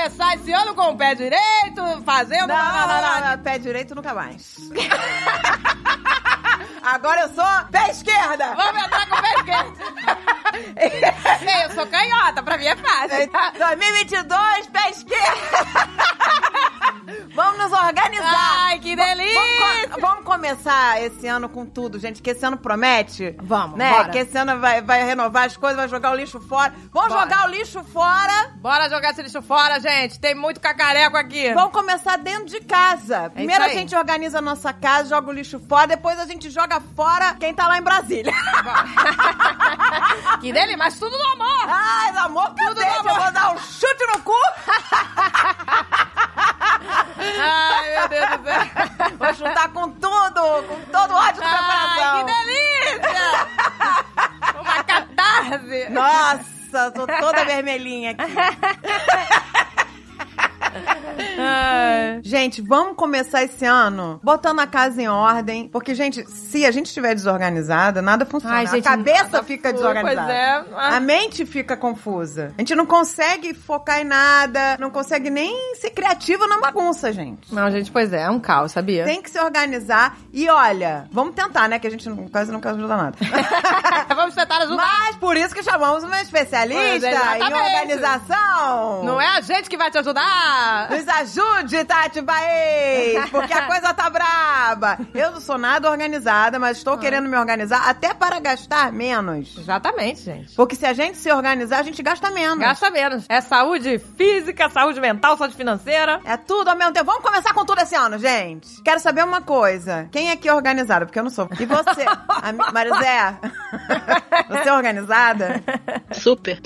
começar esse ano com o pé direito, fazendo... Não, não, não, não, pé direito nunca mais. Agora eu sou pé esquerda. Vamos entrar com o pé esquerdo. Eu sou canhota, pra mim é fácil. 2022, pé esquerda. Vamos nos organizar. Ai, que delícia! Vamos, vamos, começar esse ano com tudo, gente, que esse ano promete. Vamos, né? bora. Que esse ano vai, vai renovar as coisas, vai jogar o lixo fora. Vamos Bora. jogar o lixo fora. Bora jogar esse lixo fora, gente. Tem muito cacareco aqui. Vamos começar dentro de casa. Primeiro a isso aí. gente organiza a nossa casa, joga o lixo fora, depois a gente joga fora quem tá lá em Brasília. que delícia, mas tudo no amor. Ai, no amor, tudo Eu amor. vou dar um chute no cu. Ai, meu Deus do céu. Vou chutar com tudo, com todo o ódio do meu Ai, coração. que delícia! Uma catarse. Nossa, tô toda vermelhinha aqui. Ai. Gente, vamos começar esse ano botando a casa em ordem. Porque, gente, se a gente estiver desorganizada, nada funciona. Ai, gente, a cabeça fica desorganizada. pois é. A mente fica confusa. A gente não consegue focar em nada, não consegue nem ser criativo na bagunça, gente. Não, gente, pois é, é um caos, sabia? Tem que se organizar. E olha, vamos tentar, né? Que a gente não- quase nunca ajuda nada. Vamos tentar ajudar. Mas por isso que chamamos uma especialista é, em organização. Não é a gente que vai te ajudar. Nos ajude, Tati Baez, porque a coisa tá braba. Eu não sou nada organizada, mas estou querendo me organizar até para gastar menos. Exatamente, gente. Porque se a gente se organizar, a gente gasta menos. Gasta menos. É saúde física, saúde mental, saúde financeira. É tudo ao mesmo tempo. Vamos começar com tudo esse ano, gente. Quero saber uma coisa. Quem aqui é organizada? Porque eu não sou. E você? Marizé? Você é organizada? Super.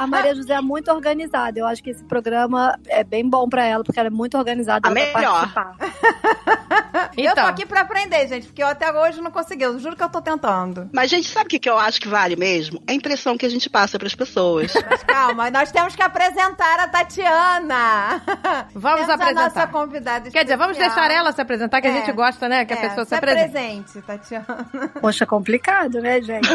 A Maria José é muito organizada. Eu acho que esse programa é bem bom pra ela, porque ela é muito organizada. A melhor. participar. Eu tô Então. aqui pra aprender, gente, porque eu até hoje não consegui. Eu juro que eu tô tentando. Mas, gente, sabe o que, que eu acho que vale mesmo? É a impressão que a gente passa pras pessoas. Mas calma, nós temos que apresentar a Tatiana. Vamos Temos apresentar. a nossa convidada Quer dizer, vamos especial. deixar ela se apresentar, que a É. gente gosta, né? Que a É, pessoa se se apresente. apresente, Tatiana. Poxa, complicado, né, gente?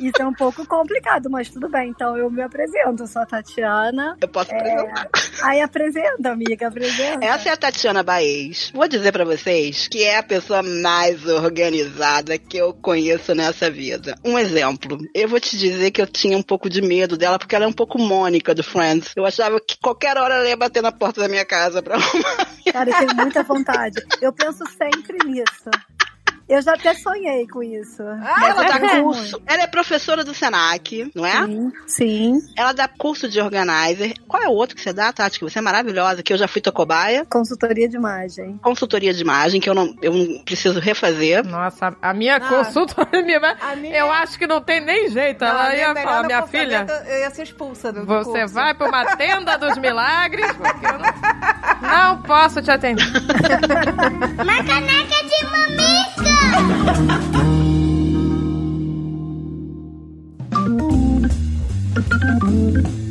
Isso é um pouco complicado, mas tudo bem. Então eu me apresento. Eu sou a Tatiana. Eu posso apresentar. Aí apresenta, amiga, apresenta. Essa é a Tatiana Baez. Vou dizer pra vocês que é a pessoa mais organizada que eu conheço nessa vida. Um exemplo. Eu vou te dizer que eu tinha um pouco de medo dela, porque ela é um pouco Mônica do Friends. Eu achava que qualquer hora ela ia bater na porta da minha casa pra arrumar. Cara, eu tenho muita vontade. Eu penso sempre nisso. Eu já até sonhei com isso. ela Mas dá quero curso. Ela é professora do Senac, não é? Sim, sim. Ela dá curso de organizer. Qual é o outro que você dá, Tati? Que você é maravilhosa, que eu já fui tua cobaia. Consultoria de imagem. Consultoria de imagem, que eu não, eu não preciso refazer. Nossa, a minha Ah. consultoria, minha, A minha- eu acho que não tem nem jeito. Não, Ela ia melhor falar, minha filha, Eu ia ser expulsa do do você curso. vai pra uma tenda dos milagres, porque eu não, não posso te atender. Uma caneca de mamica! thank you.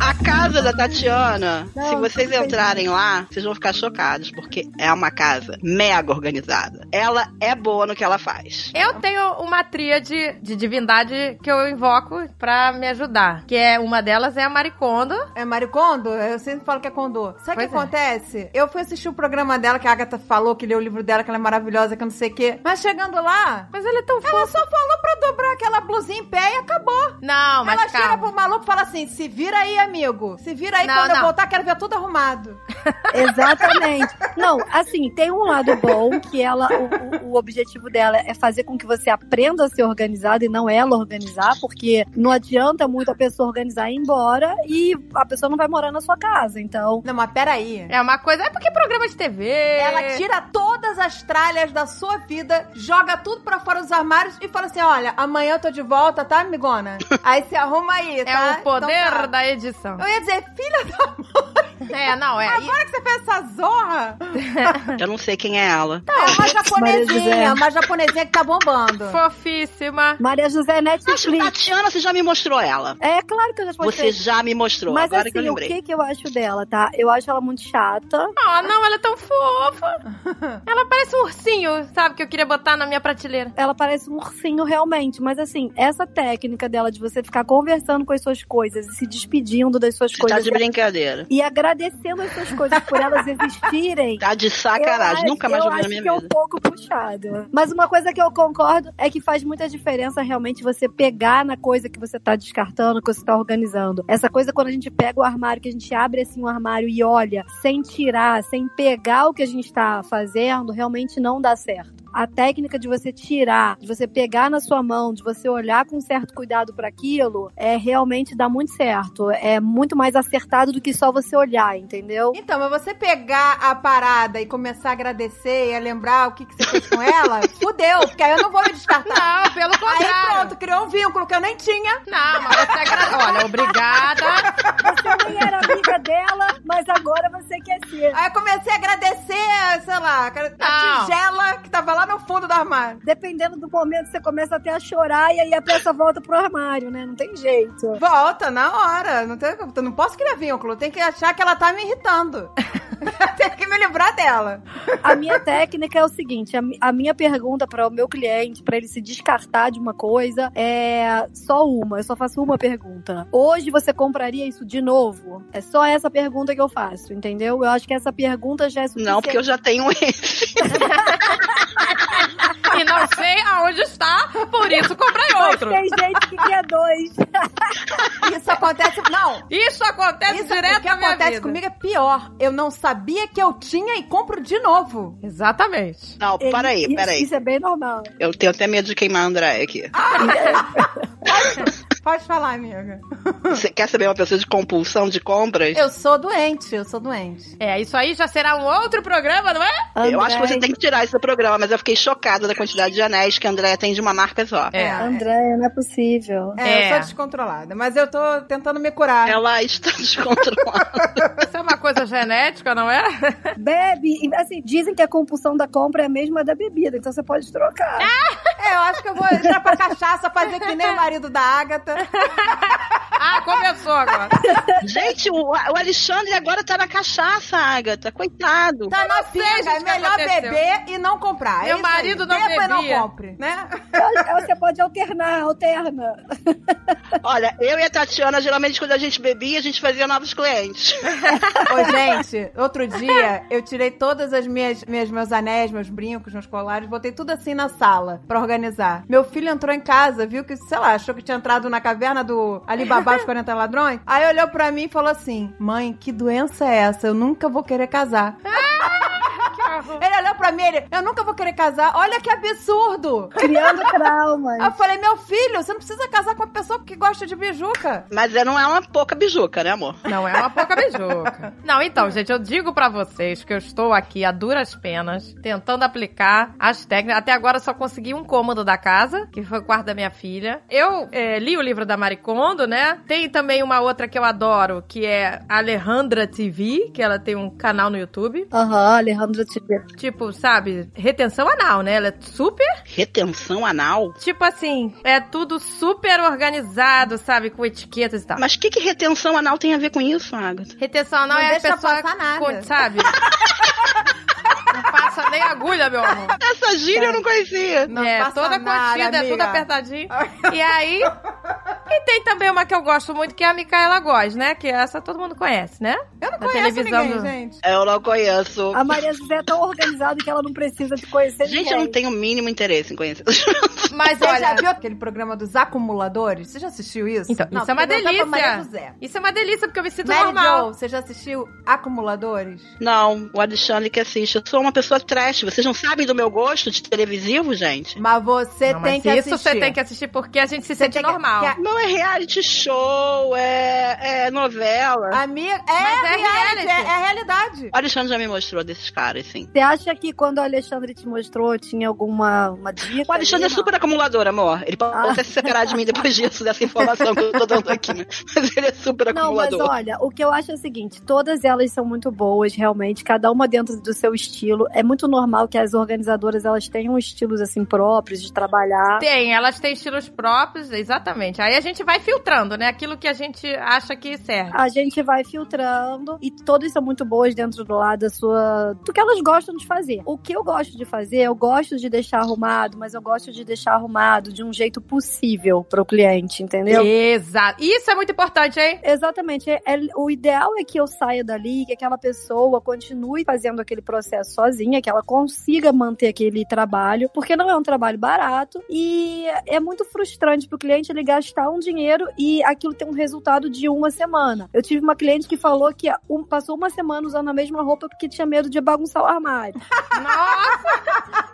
A casa da Tatiana, Não, se vocês entrarem lá, vocês vão ficar chocados, porque é uma casa mega organizada. Ela é boa no que ela faz. Eu tenho uma tríade de divindade que eu invoco pra me ajudar. Que é uma delas é a Maricondo. É Maricondo? Eu sempre falo que é Condô. Sabe o que é. acontece? Eu fui assistir o programa dela, que a Agatha falou, que leu o livro dela, que ela é maravilhosa, que eu não sei o quê. Mas chegando lá, Mas ela é tão ela fofa. só falou pra dobrar aquela blusinha em pé e acabou. Não, mas ela chega calma. pro maluco e fala assim: se vira aí, amigo. Se vira aí, Não, quando eu não. voltar, quero ver tudo arrumado. Exatamente. Não, assim, tem um lado bom que ela, o, o- o objetivo dela é fazer com que você aprenda a ser organizado e não ela organizar, porque não adianta muito a pessoa organizar e ir embora e a pessoa não vai morar na sua casa. Então, Não, mas peraí. É uma coisa. É porque é programa de TV. Ela tira todas as tralhas da sua vida, joga tudo pra fora dos armários e fala assim: olha, amanhã eu tô de volta, tá, amigona? Aí se arruma aí, É tá? o poder Então tá. da edição. Eu ia dizer, filha da mãe. É, não, é. e- Agora que você fez essa zorra, Eu não sei quem é ela. é uma japonesinha, uma japonesinha que tá bombando. Fofíssima. Maria José Acho Netflix. Tatiana, você já me mostrou ela. É claro que eu já Você postei. já me mostrou, Mas agora assim, que eu o lembrei. que, que eu acho dela, tá? Eu acho ela muito chata. Ah, não, ela é tão fofa. Ela parece um ursinho, sabe, que eu queria botar na minha prateleira. Ela parece um ursinho realmente. Mas assim, essa técnica dela de você ficar conversando com as suas coisas e se despedindo das suas Você tá coisas de brincadeira. e agradecendo as suas coisas por elas existirem. Tá de sacanagem. Eu Nunca mais ouvi na acho minha que é um pouco puxado. Mas uma coisa que eu concordo é que faz muita diferença realmente você pegar na coisa que você tá descartando, que você tá organizando. Essa coisa quando a gente pega o armário, que a gente abre assim o armário e olha, sem tirar, sem pegar o que a gente tá fazendo, realmente não dá certo. A técnica de você tirar, de você pegar na sua mão, de você olhar com certo cuidado para aquilo, é realmente dá muito certo. É muito mais acertado do que só você olhar, entendeu? Então, mas você pegar a parada e começar a agradecer e a lembrar o que, que você fez com ela, fudeu, porque aí eu não vou me descartar. Não, pelo Aí contrário. pronto, criou um vínculo que eu nem tinha. Não, mas você agra... Olha, obrigada. Você nem era amiga dela, mas agora você quer ser. Aí eu comecei a agradecer, sei lá, a Não. tigela que tava lá no fundo do armário. Dependendo do momento, você começa até a chorar e aí a peça volta pro armário, né? Não tem jeito. Volta na hora. Não, tem, eu não posso criar vínculo. Tem que achar que ela tá me irritando. tem que me livrar dela. A minha técnica é o seguinte: a, a minha pergunta para o meu cliente, para ele se descartar de uma coisa, é só uma. Eu só faço uma pergunta. Hoje você compraria isso de novo? É só essa pergunta que eu faço, entendeu? Eu acho que essa pergunta já é suficiente. Não, porque eu já tenho esse. E não sei aonde está, por isso comprei Mas outro. tem gente que quer dois. Isso acontece. Não. Isso acontece Isso, direto o que na minha acontece vida. comigo é pior. Eu não sabia que eu tinha e compro de novo. Exatamente. Não, Ele- peraí, isso- peraí. Isso é bem normal. Eu tenho até medo de queimar a André aqui. Pode falar, amiga. Você quer saber uma pessoa de compulsão de compras? Eu sou doente, eu sou doente. É, isso aí já será um outro programa, não é? Eu acho que André- você tem que tirar isso do programa, mas eu fiquei chocada da quantidade de anéis que a André tem de uma marca só. É. André, não é possível. É, É. eu sou descontrolada, mas eu tô tentando me curar. Ela está descontrolada. Isso é uma coisa genética, não é? Bebe, assim, dizem que a compulsão da compra é a mesma da bebida, então você pode trocar. É, eu acho que eu vou entrar pra cachaça, fazer que nem o marido da Agatha. Ah, começou agora. Gente, o, o Alexandre agora tá na cachaça, Agatha. Coitado. Tá na gente, é melhor aconteceu. beber e não comprar. É Meu aí. marido não Beba e não bebia. compre, né? Você pode alternar, alterna. Olha, eu e a Tatiana, geralmente, quando a gente bebia, a gente fazia novos clientes. Ô, gente, outro dia eu tirei todas as minhas, minhas meus anéis, meus brincos, meus colares, botei tudo assim na sala pra organizar. Meu filho entrou em casa, viu que, sei lá, achou que tinha entrado na caverna do Alibaba os 40 ladrões. Aí olhou pra mim e falou assim: "Mãe, que doença é essa? Eu nunca vou querer casar". Ele olhou pra mim, ele, eu nunca vou querer casar. Olha que absurdo. Criando traumas. Eu falei, meu filho, você não precisa casar com uma pessoa que gosta de bijuca. Mas é, não é uma pouca bijuca, né, amor? Não é uma pouca beijuca. Não, então, gente, eu digo pra vocês que eu estou aqui a duras penas, tentando aplicar as técnicas. Até agora eu só consegui um cômodo da casa, que foi o quarto da minha filha. Eu eh, li o livro da Maricondo, né? Tem também uma outra que eu adoro, que é Alejandra TV, que ela tem um canal no YouTube. Aham, Alejandro Tipo, sabe, retenção anal, né? Ela é super Retenção anal? Tipo assim, é tudo super organizado, sabe? Com etiquetas e tal. Mas o que, que retenção anal tem a ver com isso, Agatha? Retenção anal Não é a pessoa passar nada. com- sabe? Passa nem agulha, meu amor. Essa gíria eu não conhecia. Não é, passa toda nada, contida, é tudo amiga. apertadinho. E aí. E tem também uma que eu gosto muito, que é a Micaela Góes, né? Que essa todo mundo conhece, né? Eu não Da conheço televisão ninguém, do- gente. Eu não conheço. A Maria José é tão organizada que ela não precisa te conhecer Gente, eu ninguém. não tenho o mínimo interesse em conhecer. Mas Você já olha. viu aquele programa dos acumuladores? Você já assistiu isso? Então, Não, isso é uma pra Maria delícia. José. Isso é uma delícia, porque eu me sinto Mary normal. Jo, você já assistiu Acumuladores? Não, o Alexandre que assiste. Eu sou uma pessoa trash. Vocês não sabem do meu gosto de televisivo, gente? Mas você Não, tem mas que isso assistir. você tem que assistir porque a gente se Você sente normal. que Não, é reality show, é, é novela. Amiga, é, Mas é reality, reality. é, é realidade. O Alexandre já me mostrou desses caras, sim. Você acha que quando o Alexandre te mostrou tinha alguma uma dica? O Alexandre é ali? super acumulador, amor. Ele pode Ah. até se separar de mim depois disso, dessa informação que eu tô dando aqui, né? Mas ele é super Não, mas acumulador. olha, o que eu acho é o seguinte: todas elas são muito boas, realmente, cada uma dentro do seu estilo. É muito normal que as organizadoras elas tenham estilos assim próprios de trabalhar. Tem, elas têm estilos próprios, exatamente. Aí a gente vai filtrando, né? Aquilo que a gente acha que serve. A gente vai filtrando e todas são muito boas dentro do lado da sua. do que elas gostam de fazer. O que eu gosto de fazer, eu gosto de deixar arrumado, mas eu gosto de deixar arrumado de um jeito possível pro cliente, entendeu? Exato. Isso é muito importante, hein? Exatamente. É- é- o ideal é que eu saia dali, que aquela pessoa continue fazendo aquele processo sozinha, que ela consiga manter aquele trabalho, porque não é um trabalho barato e é muito frustrante pro cliente ele gastar um dinheiro e aquilo ter um resultado de uma semana. Eu tive uma cliente que falou que um- passou uma semana usando a mesma roupa porque tinha medo de bagunçar o armário. Nossa,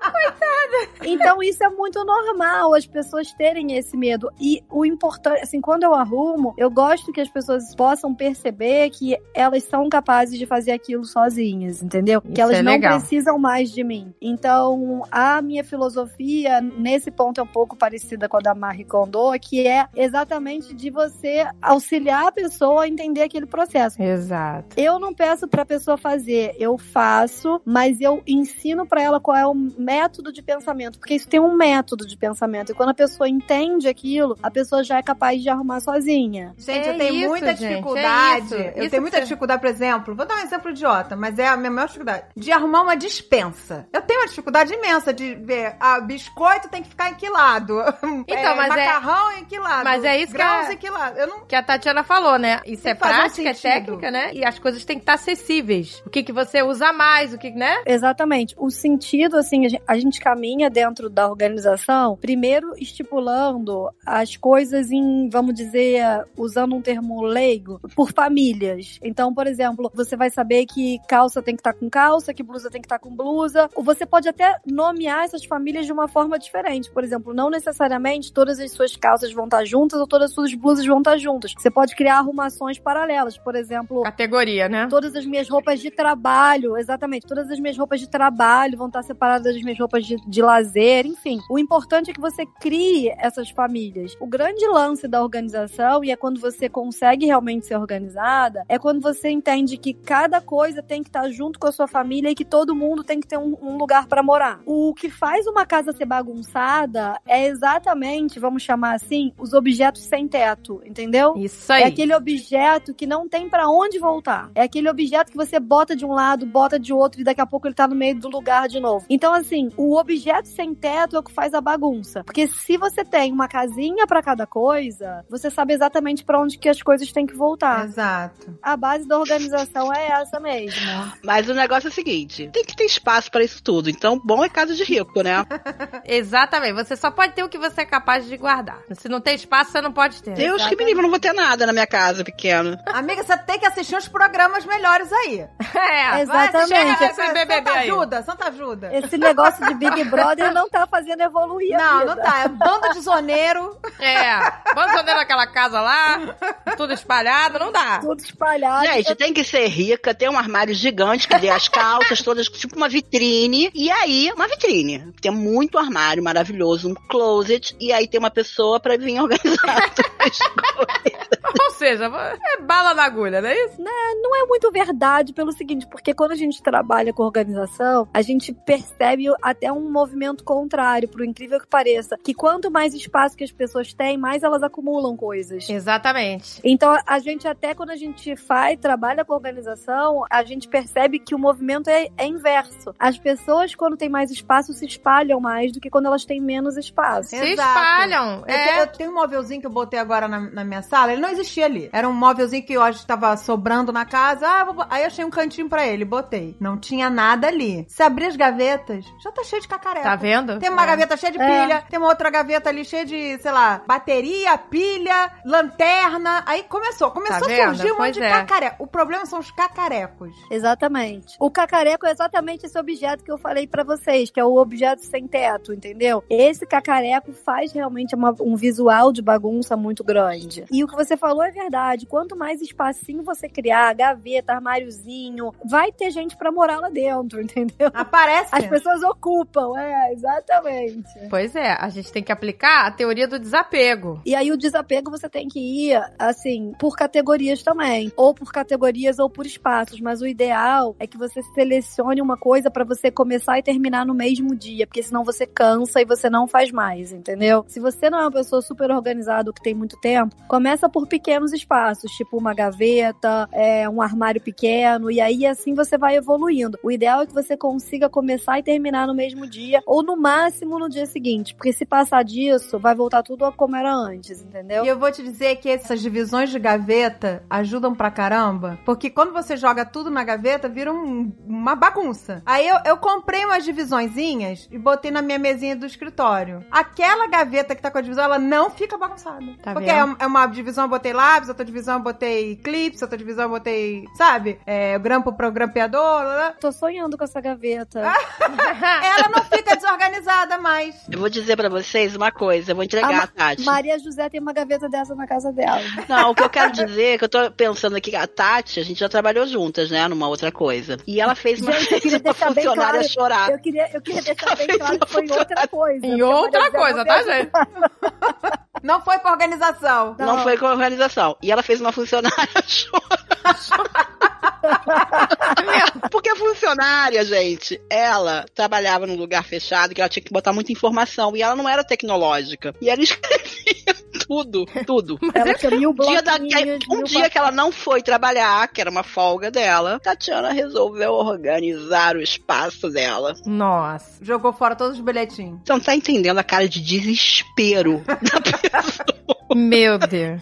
Então isso é muito normal, as pessoas terem esse medo. E o importante, assim, quando eu arrumo, eu gosto que as pessoas possam perceber que elas são capazes de fazer aquilo sozinhas, entendeu? que Isso elas é não legal. precisam mais de mim. Então, a minha filosofia nesse ponto é um pouco parecida com a da Marie Kondo, que é exatamente de você auxiliar a pessoa a entender aquele processo. Exato. Eu não peço pra pessoa fazer, eu faço, mas eu ensino pra ela qual é o método de pensamento, porque isso tem um método de pensamento. E quando a pessoa entende aquilo, a pessoa já é capaz de arrumar sozinha. Gente, É eu tenho isso, muita gente, é dificuldade. isso. eu Isso tenho muita que- dificuldade, por exemplo, vou dar um exemplo idiota, mas é a minha maior dificuldade. De arrumar uma dispensa. Eu tenho uma dificuldade imensa de ver, ah, biscoito tem que ficar em que lado? Então, mas é- macarrão em que lado? mas é isso que Grãos é- em que lado? Eu não... Que a Tatiana falou, né? Isso Tem é que fazer um prática, é técnica, né? E as coisas têm que estar acessíveis. O que, que você usa mais, o que, né? Exatamente. O sentido, assim, a gen- a gente caminha dentro da organização, primeiro estipulando as coisas em, vamos dizer, usando um termo leigo, por famílias. Então, por exemplo, você vai saber que calça tem que estar com calça, que blusa tem que estar com blusa. Ou você pode até nomear essas famílias de uma forma diferente. Por exemplo, não necessariamente todas as suas calças vão estar juntas ou todas as suas blusas vão estar juntas. Você pode criar arrumações paralelas. Por exemplo, Categoria, né? Todas as minhas roupas de trabalho, exatamente. Todas as minhas roupas de trabalho vão estar separadas das minhas roupas de, de lazer, enfim. O importante é que você crie essas famílias. O grande lance da organização, e é quando você consegue realmente ser organizada, é quando você entende que cada coisa tem que estar junto com a sua família e que todo mundo tem que ter um, um lugar para morar. O que faz uma casa ser bagunçada é exatamente, vamos chamar assim, os objetos sem teto, entendeu? Isso aí. É aquele objeto que não tem pra onde voltar. É aquele objeto que você bota de um lado, bota de outro e daqui a pouco ele tá no meio do lugar de novo. Então, assim, o objeto sem teto é o que faz a bagunça. Porque se você tem uma casinha pra cada coisa, você sabe exatamente pra onde que as coisas têm que voltar. Exato. A base da organização é essa mesmo. Mas o negócio é o seguinte: tem que ter espaço pra isso tudo. Então, bom é casa de rico, né? Exatamente. Você só pode ter o que você é capaz de guardar. Se não tem espaço, você não pode ter. Deus que me livre, eu não vou ter nada na minha casa pequena. Amiga, você tem que assistir uns programas melhores aí. É. Exatamente. Chega nesse Santa ajuda, Santa ajuda. Esse negócio de Big Brother não tá fazendo evoluir a Não, vida. não tá. É bando de zoneiro. É. Vamos andar naquela casa lá, tudo espalhado, não dá. Tudo espalhado. Gente, tem que ser rica, ter um armário gigante que dê as calças todas, tipo uma vitrine. E aí, uma vitrine. Tem muito armário maravilhoso, um closet. E aí tem uma pessoa pra vir organizar. Ou seja, é bala na agulha, não é isso? não é muito verdade pelo seguinte, porque quando a gente trabalha com organização, a gente percebe até um movimento contrário, por incrível que pareça, que quanto mais espaço que as pessoas têm, mais elas acumulam coisas. Exatamente. Então, a gente até quando a gente faz, trabalha com organização, a gente percebe que o movimento é, é inverso. As pessoas, quando têm mais espaço, se espalham mais do que quando elas têm menos espaço. Se Exato. espalham. É. eu tenho um móvelzinho que eu botei agora na, na minha sala, ele não existia ali. Era um móvelzinho que eu acho que tava sobrando na casa. Ah, eu vou aí eu achei um cantinho cantinho pra ele, botei. Não tinha nada ali. Se abrir as gavetas, já tá cheio de cacareco. Tá vendo? Tem uma É. gaveta cheia de É. pilha, tem uma outra gaveta ali cheia de, sei lá, bateria, pilha, lanterna. Aí começou, começou Tá a vendo? surgir um monte Pois de é. cacareco. O problema são os cacarecos. Exatamente. O cacareco é exatamente esse objeto que eu falei pra vocês, que é o objeto sem teto, entendeu? Esse cacareco faz realmente uma- um visual de bagunça muito grande. E o que você falou é verdade. Quanto mais espacinho você criar, gaveta, armáriozinho, vai ter gente pra morar lá dentro, entendeu? Aparece. As pessoas ocupam, é, exatamente. Pois é, a gente tem que aplicar a teoria do desapego. E aí o desapego você tem que ir, assim, por categorias também. Ou por categorias ou por espaços. Mas o ideal é que você selecione uma coisa pra você começar e terminar no mesmo dia. Porque senão você cansa e você não faz mais, entendeu? Se você não é uma pessoa super organizada que tem muito tempo, começa por pequenos espaços, tipo uma gaveta, é, um armário pequeno. E aí assim você vai evoluindo. O ideal é que você consiga começar e terminar no mesmo dia. Ou no máximo no dia seguinte. Porque se passar disso, vai voltar tudo a como era antes, entendeu? E eu vou te dizer que essas divisões de gaveta ajudam pra caramba. Porque quando você joga tudo na gaveta, vira um- uma bagunça. Aí eu, eu comprei umas divisõezinhas e botei na minha mesinha do escritório. Aquela gaveta que tá com a divisão, ela não fica bagunçada. Tá Porque é, é uma divisão eu botei lápis, outra divisão eu botei clips, outra divisão eu botei, sabe? É, grampo pro grampeador. lá, lá. Tô sonhando com essa gaveta. Ela não fica desorganizada mais. Eu vou dizer pra vocês uma coisa, eu vou entregar, A Tati. Maria José tem uma gaveta dessa na casa dela. Não, o que eu quero dizer é que eu tô pensando aqui, a Tati, a gente já trabalhou juntas, né, numa outra coisa. E ela fez uma, Gente, uma funcionária claro, chorar. Eu queria, eu queria deixar bem claro que foi em outra coisa. Em a outra coisa, tá, gente? Não foi pra organização. Não. Não. foi com a organização. E ela fez uma funcionária chorar. Porque a funcionária, gente, ela trabalhava num lugar fechado que ela tinha que botar muita informação. E ela não era tecnológica. E ela escrevia tudo, tudo. Ela tinha mil Um dia, da- um mil dia que ela não foi trabalhar, que era uma folga dela, Tatiana resolveu organizar o espaço dela. Nossa. Jogou fora todos os bilhetinhos. Você não tá entendendo a cara de desespero da pessoa. Meu Deus.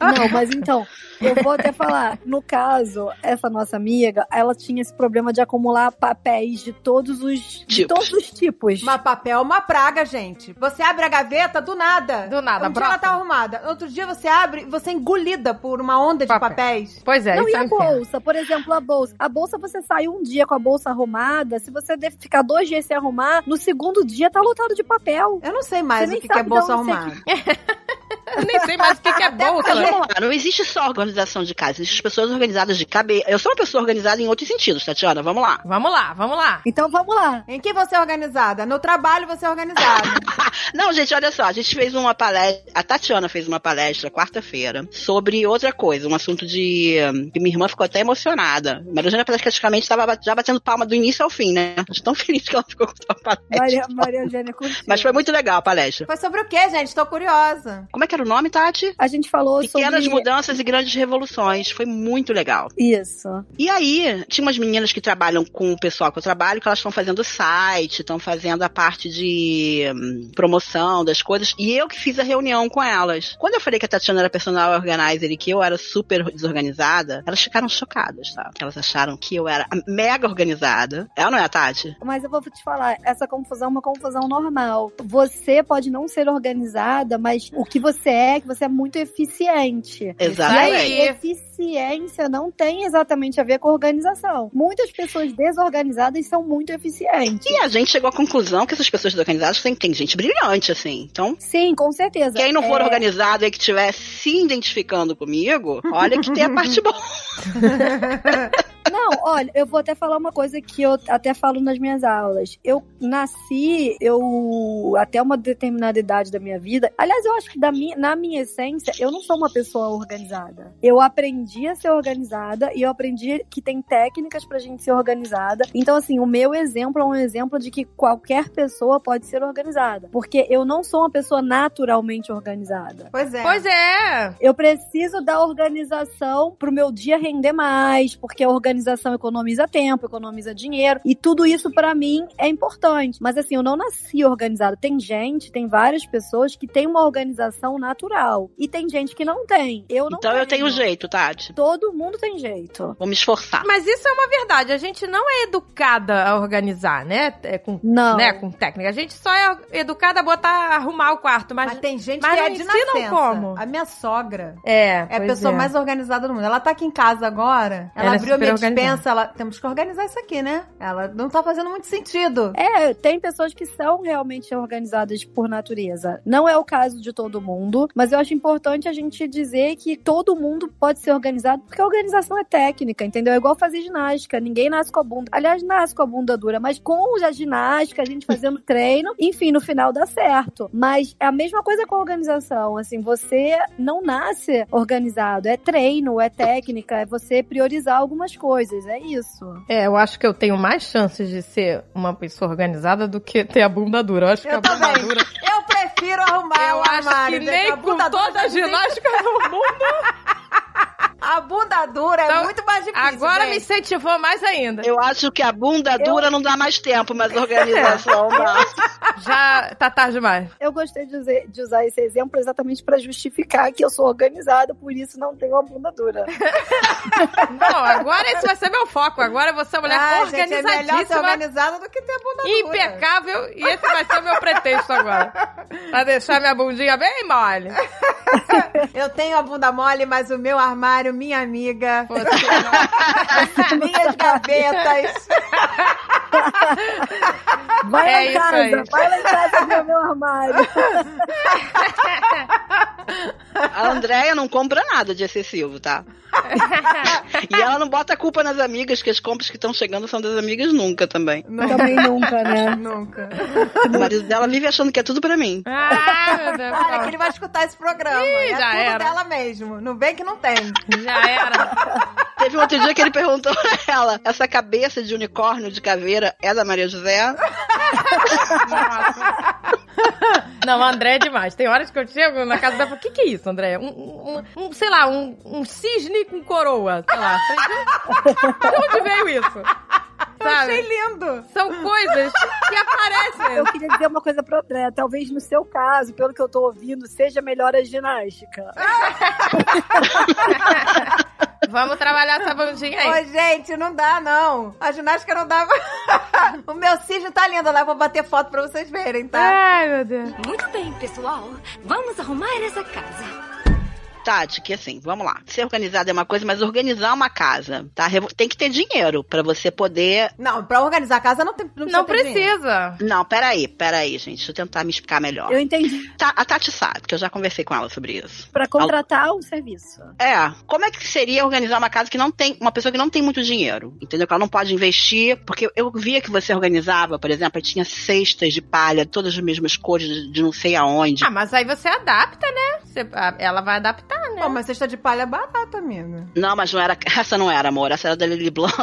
Não, mas então, eu vou até falar. No caso, essa nossa amiga, ela tinha esse problema de acumular papéis de todos os, de Tipos. todos os tipos. Mas papel é uma praga, gente. Você abre a gaveta do nada. Do nada, Um dia ela brota. tá arrumada. Outro dia você abre e você é engolida por uma onda de Papel. papéis. Pois é, Não, isso e a bolsa? Por exemplo, a bolsa. A bolsa, você sai um dia com a bolsa arrumada, se você ficar dois dias sem arrumar, no segundo dia tá lotado de papel. Eu não sei mais Você o que, que é de bolsa arrumada. Eu nem sei mais o que, que é bolsa. Vamos lá, não existe só organização de casa, existem pessoas organizadas de cabelo. Eu sou uma pessoa organizada em outros sentidos, Tatiana, vamos lá. Vamos lá, vamos lá. Então vamos lá. Em que você é organizada? No trabalho você é organizada. Não, gente, olha só, a gente fez uma palestra, a Tatiana fez uma palestra quarta-feira sobre outra coisa, um assunto de. que minha irmã ficou até emocionada. Mas a Jana praticamente estava já batendo palma do início ao fim, né? Tô tão feliz que ela ficou com a palestra. Maria, Maria Eugênia curtiu. Mas foi muito legal a palestra. Foi sobre o quê, gente? Tô curiosa. Como é que era o nome, Tati? A gente falou Pequenas sobre... mudanças e grandes revoluções. Foi muito legal. Isso. E aí, tinha umas meninas que trabalham com o pessoal que eu trabalho, que elas estão fazendo site, estão fazendo a parte de hum, promoção das coisas, e eu que fiz a reunião com elas. Quando eu falei que a Tatiana era personal organizer e que eu era super desorganizada, elas ficaram chocadas, tá? Elas acharam que eu era mega organizada. Ela não é a Tati? Mas eu vou te falar, essa confusão é uma confusão normal. Você pode não ser organizada, mas o que você é, é que você é muito eficiente. Exatamente. aí. Eficiência não tem exatamente a ver com organização. Muitas pessoas desorganizadas são muito eficientes. E a gente chegou à conclusão que essas pessoas desorganizadas tem, tem gente brilhante, assim. Então, Sim, com certeza. quem não for É, organizado e que estiver se identificando comigo, olha que tem a parte boa. Não, olha, eu vou até falar uma coisa que eu até falo nas minhas aulas. Eu nasci, eu até uma determinada idade da minha vida. Aliás, eu acho que da minha, na minha essência, eu não sou uma pessoa organizada. Eu aprendi a ser organizada e eu aprendi que tem técnicas pra gente ser organizada. Então, assim, o meu exemplo é um exemplo de que qualquer pessoa pode ser organizada. Porque eu não sou uma pessoa naturalmente organizada. Pois é. Pois é. Eu preciso da organização pro meu dia render mais, porque a organização organização economiza tempo, economiza dinheiro, e tudo isso pra mim é importante. Mas assim, eu não nasci organizada. Tem gente, tem várias pessoas que têm uma organização natural. E tem gente que não tem. Eu não Então eu tenho jeito, Tati. Todo mundo tem jeito. Vou me esforçar. Mas isso é uma verdade. A gente não é educada a organizar, né? É com, Não. né? com técnica. A gente só é educada a botar, arrumar o quarto. Mas, Mas tem gente mas que não é de nascença. como. A minha sogra é, é a pessoa é. mais organizada do mundo. Ela tá aqui em casa agora, ela, Ela é abriu a minha organizada. dispensa, ela... Temos que organizar isso aqui, né? Ela não tá fazendo muito sentido. É, tem pessoas que são realmente organizadas por natureza. Não é o caso de todo mundo, mas eu acho importante a gente dizer que todo mundo pode ser organizado, porque a organização é técnica, entendeu? É igual fazer ginástica. Ninguém nasce com a bunda. Aliás, nasce com a bunda dura, mas com a ginástica, a gente fazendo treino, enfim, no final dá certo. Mas é a mesma coisa com a organização. Assim, você não nasce organizado. É treino, é técnica, é você priorizar algumas coisas. É isso. É, eu acho que eu tenho mais chances de ser uma pessoa organizada do que ter a bunda dura. Eu acho que Eu a bunda dura. Eu prefiro arrumar Eu o acho armário. que gente. nem a com toda a ginástica do mundo. A bunda dura é Então, muito mais difícil. Agora me gente. incentivou mais ainda. Eu acho que a bunda dura não dá mais tempo, mas organização dá. Já tá tarde demais. Eu gostei de usar, de usar esse exemplo exatamente para justificar que eu sou organizada, por isso não tenho uma bunda dura. Não, agora esse vai ser meu foco. Agora eu vou ser uma mulher Ah, gente, é melhor ser organizadíssima, organizada do que ter bunda dura. impecável, e esse vai ser o meu pretexto agora. Pra deixar minha bundinha bem mole. Eu tenho a bunda mole, mas o meu armário, minha amiga, Você não. minhas gavetas. Vai É lá em casa, aí. vai lá em casa ver o meu armário. A Andréia não compra nada de excessivo, tá? E ela não bota a culpa nas amigas, que as compras que estão chegando são das amigas nunca também. Também nunca, né? Nunca. O marido dela vive achando que é tudo pra mim. Ah, meu Deus. Olha que ele vai escutar esse programa. Ih, é já tudo era. dela mesmo. Não vem que não tem. Já era. Teve um outro dia que ele perguntou pra ela: essa cabeça de unicórnio de caveira é da Maria José? Nossa. Não, André é demais. Tem horas que eu chego na casa dela e falo, o que que é isso, André? Um, um- um, sei lá, um, um cisne com coroa, sei lá. De onde veio isso? Achei Sabe? lindo. São coisas que aparecem. Eu queria dizer uma coisa pro André. Talvez no seu caso, pelo que eu tô ouvindo, seja melhor a ginástica. Vamos trabalhar essa bundinha aí. Ô, gente, não dá, não. A ginástica não dá. o meu cisne tá lindo lá. Vou bater foto pra vocês verem, tá? Ai, meu Deus. Muito bem, pessoal. Vamos arrumar essa casa. Tati, que assim, vamos lá. Ser organizado é uma coisa, mas organizar uma casa, tá? Tem que ter dinheiro pra você poder. Não, pra organizar a casa não, tem, não precisa. Não ter dinheiro. precisa. Não, peraí, peraí, gente. Deixa eu tentar me explicar melhor. Eu entendi. Tá, a Tati sabe, que eu já conversei com ela sobre isso. Pra contratar um serviço. É, como é que seria organizar uma casa que não tem, uma pessoa que não tem muito dinheiro, entendeu? Que ela não pode investir, porque eu via que você organizava, por exemplo, aí tinha cestas de palha, todas as mesmas cores de, de não sei aonde. Ah, mas aí você adapta, né? Você- ela vai adaptar, né? Pô, mas cesta de palha é barato, amigo. Não, mas não era, essa não era, amor, essa era da Lili Blanc.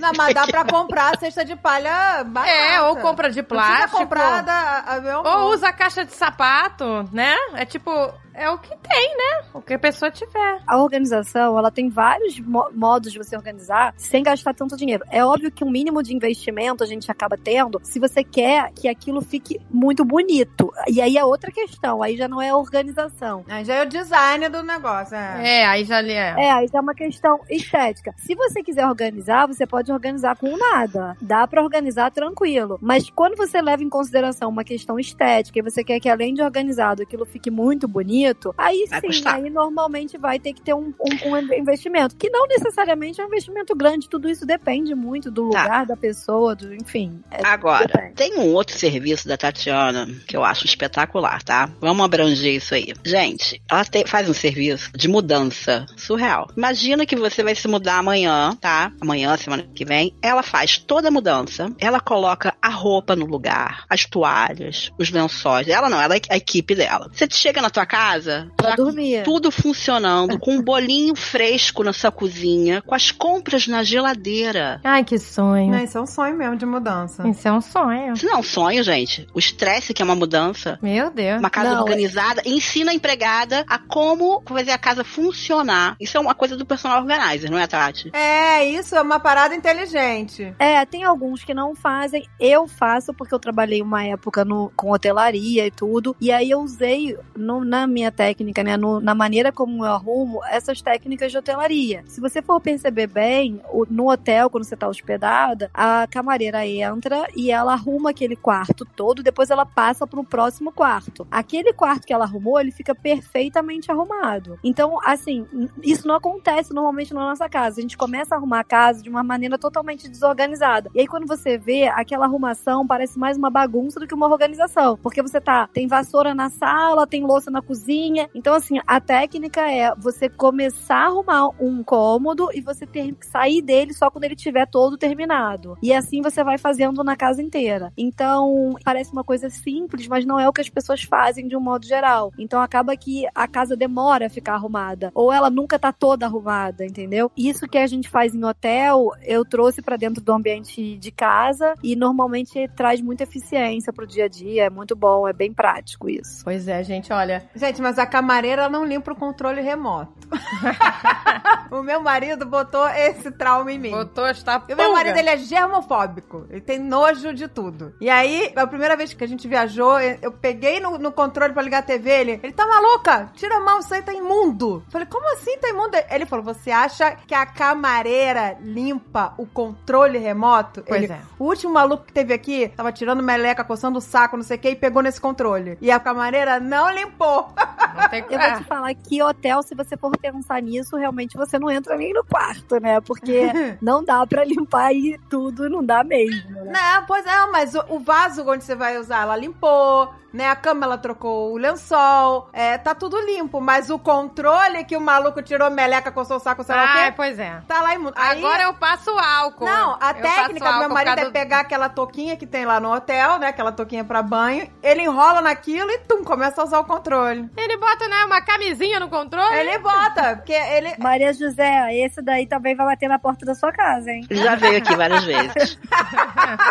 Não, mas dá pra comprar cesta de palha barata. É, ou compra de plástico. comprar da, Ou usa caixa de sapato, né? É tipo, é o que tem, né? O que a pessoa tiver. A organização, ela tem vários mo- modos de você organizar sem gastar tanto dinheiro. É óbvio que um mínimo de investimento a gente acaba tendo se você quer que aquilo fique muito bonito. E aí é outra questão, aí já não é a organização. Aí já é o design do negócio, é. É, aí já ali é. É, aí já é uma questão estética. Se você quiser organizar, você pode organizar com nada. Dá pra organizar tranquilo. Mas quando você leva em consideração uma questão estética e você quer que além de organizado aquilo fique muito bonito, aí Vai sim, custar. aí normalmente vai ter que ter um, um- um investimento. Que não necessariamente é um investimento grande. Tudo isso depende muito do Tá. lugar da pessoa, do, enfim. é- Agora, depende. tem um outro serviço da Tatiana que eu acho espetacular, tá? Vamos abranger isso aí. Gente, ela te- faz um serviço de mudança surreal. Imagina que você vai se mudar amanhã, tá? Amanhã, semana que vem. Ela faz toda a mudança, ela coloca roupa no lugar, as toalhas, os lençóis. Ela não, ela é a equipe dela. Você chega na tua casa, tá dormir. tudo funcionando, com um bolinho fresco na sua cozinha, com as compras na geladeira. Ai, que sonho. Não, isso é um sonho mesmo de mudança. Isso é um sonho. Isso não é um sonho, gente. O estresse que é uma mudança. Meu Deus. Uma casa Não, organizada, ensina a empregada a como fazer a casa funcionar. Isso é uma coisa do personal organizer, não é, Tati? É, isso é uma parada inteligente. É, tem alguns que não fazem. Eu faço porque eu trabalhei uma época no, com hotelaria e tudo. E aí eu usei no- na minha técnica, né? no- na maneira como eu arrumo essas técnicas de hotelaria. Se você for perceber bem, o- no hotel, quando você tá hospedada, a camareira entra e ela arruma aquele quarto todo, depois ela passa pro próximo quarto. Aquele quarto que ela arrumou, ele fica perfeitamente arrumado. Então, assim, isso não acontece normalmente na nossa casa. A gente começa a arrumar a casa de uma maneira totalmente desorganizada. E aí, quando você vê, aquela arrumação parece mais uma bagunça do que uma organização. Porque você tá, tem vassoura na sala, tem louça na cozinha. Então, assim, a técnica é você começar a arrumar um cômodo e você ter sair dele só quando ele estiver todo terminado. E assim você vai fazendo na casa inteira. Então, parece uma coisa simples, mas não é o que as pessoas fazem de um modo geral. Então, acaba que a casa demora a ficar arrumada. Ou ela nunca tá toda arrumada, entendeu? Isso que a gente faz em hotel, eu trouxe pra dentro do ambiente de casa e normalmente traz muita eficiência pro dia a dia. É muito bom, é bem prático isso. Pois é, gente, olha. Gente, mas a camareira não limpa o controle remoto. o meu marido botou esse trauma em mim. Botou esta E o meu marido, ele é germofóbico. Ele tem nojo de tudo. E aí, a primeira vez que a gente viajou, eu eu peguei no, no controle pra ligar a TV, ele, ele tá maluca? Tira a mão, isso aí tá imundo. Eu falei, como assim tá imundo? Ele falou, você acha que a camareira limpa o controle remoto? Pois Ele, é. O último maluco que teve aqui, tava tirando meleca, coçando o saco, não sei o que, e pegou nesse controle. E a camareira não limpou. Não tem Eu vou te falar que hotel, se você for pensar nisso, realmente você não entra nem no quarto, né? Porque não dá pra limpar aí tudo, não dá mesmo, né? Não, pois é, mas o, o vaso onde você vai usar, ela limpou, né? A cama, ela trocou o lençol, é, tá tudo limpo, mas o controle que o maluco tirou meleca, coçou o saco, sei lá o Ah, quê, pois é. tá lá imundo. Aí- Agora eu passo álcool. Não, a Eu técnica do meu marido é pegar aquela touquinha que tem lá no hotel, né? Aquela touquinha pra banho, ele enrola naquilo e tum, começa a usar o controle. Ele bota, né, uma camisinha no controle. Ele bota, porque ele... Maria José, esse daí também vai bater na porta da sua casa, hein? Ele já veio aqui várias vezes.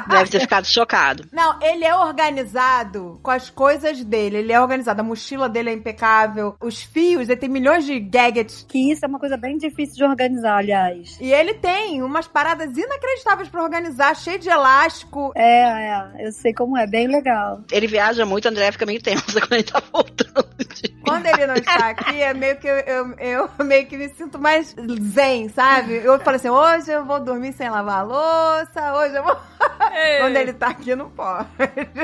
Deve ter ficado chocado. Não, ele é organizado com as coisas dele. Ele é organizado. A mochila dele é impecável. Os fios, ele tem milhões de gadgets. Que isso é uma coisa bem difícil de organizar, aliás. E ele tem umas paradas inacreditáveis pra organizar, cheio de elástico. É, é, eu sei como é, bem legal. Ele viaja muito, André fica meio tensa quando ele tá voltando. Quando ele não está aqui, é meio que eu, eu, eu meio que me sinto mais zen, sabe? Eu falo assim, hoje eu vou dormir sem lavar a louça, hoje eu vou... Quando ele tá aqui, não pode.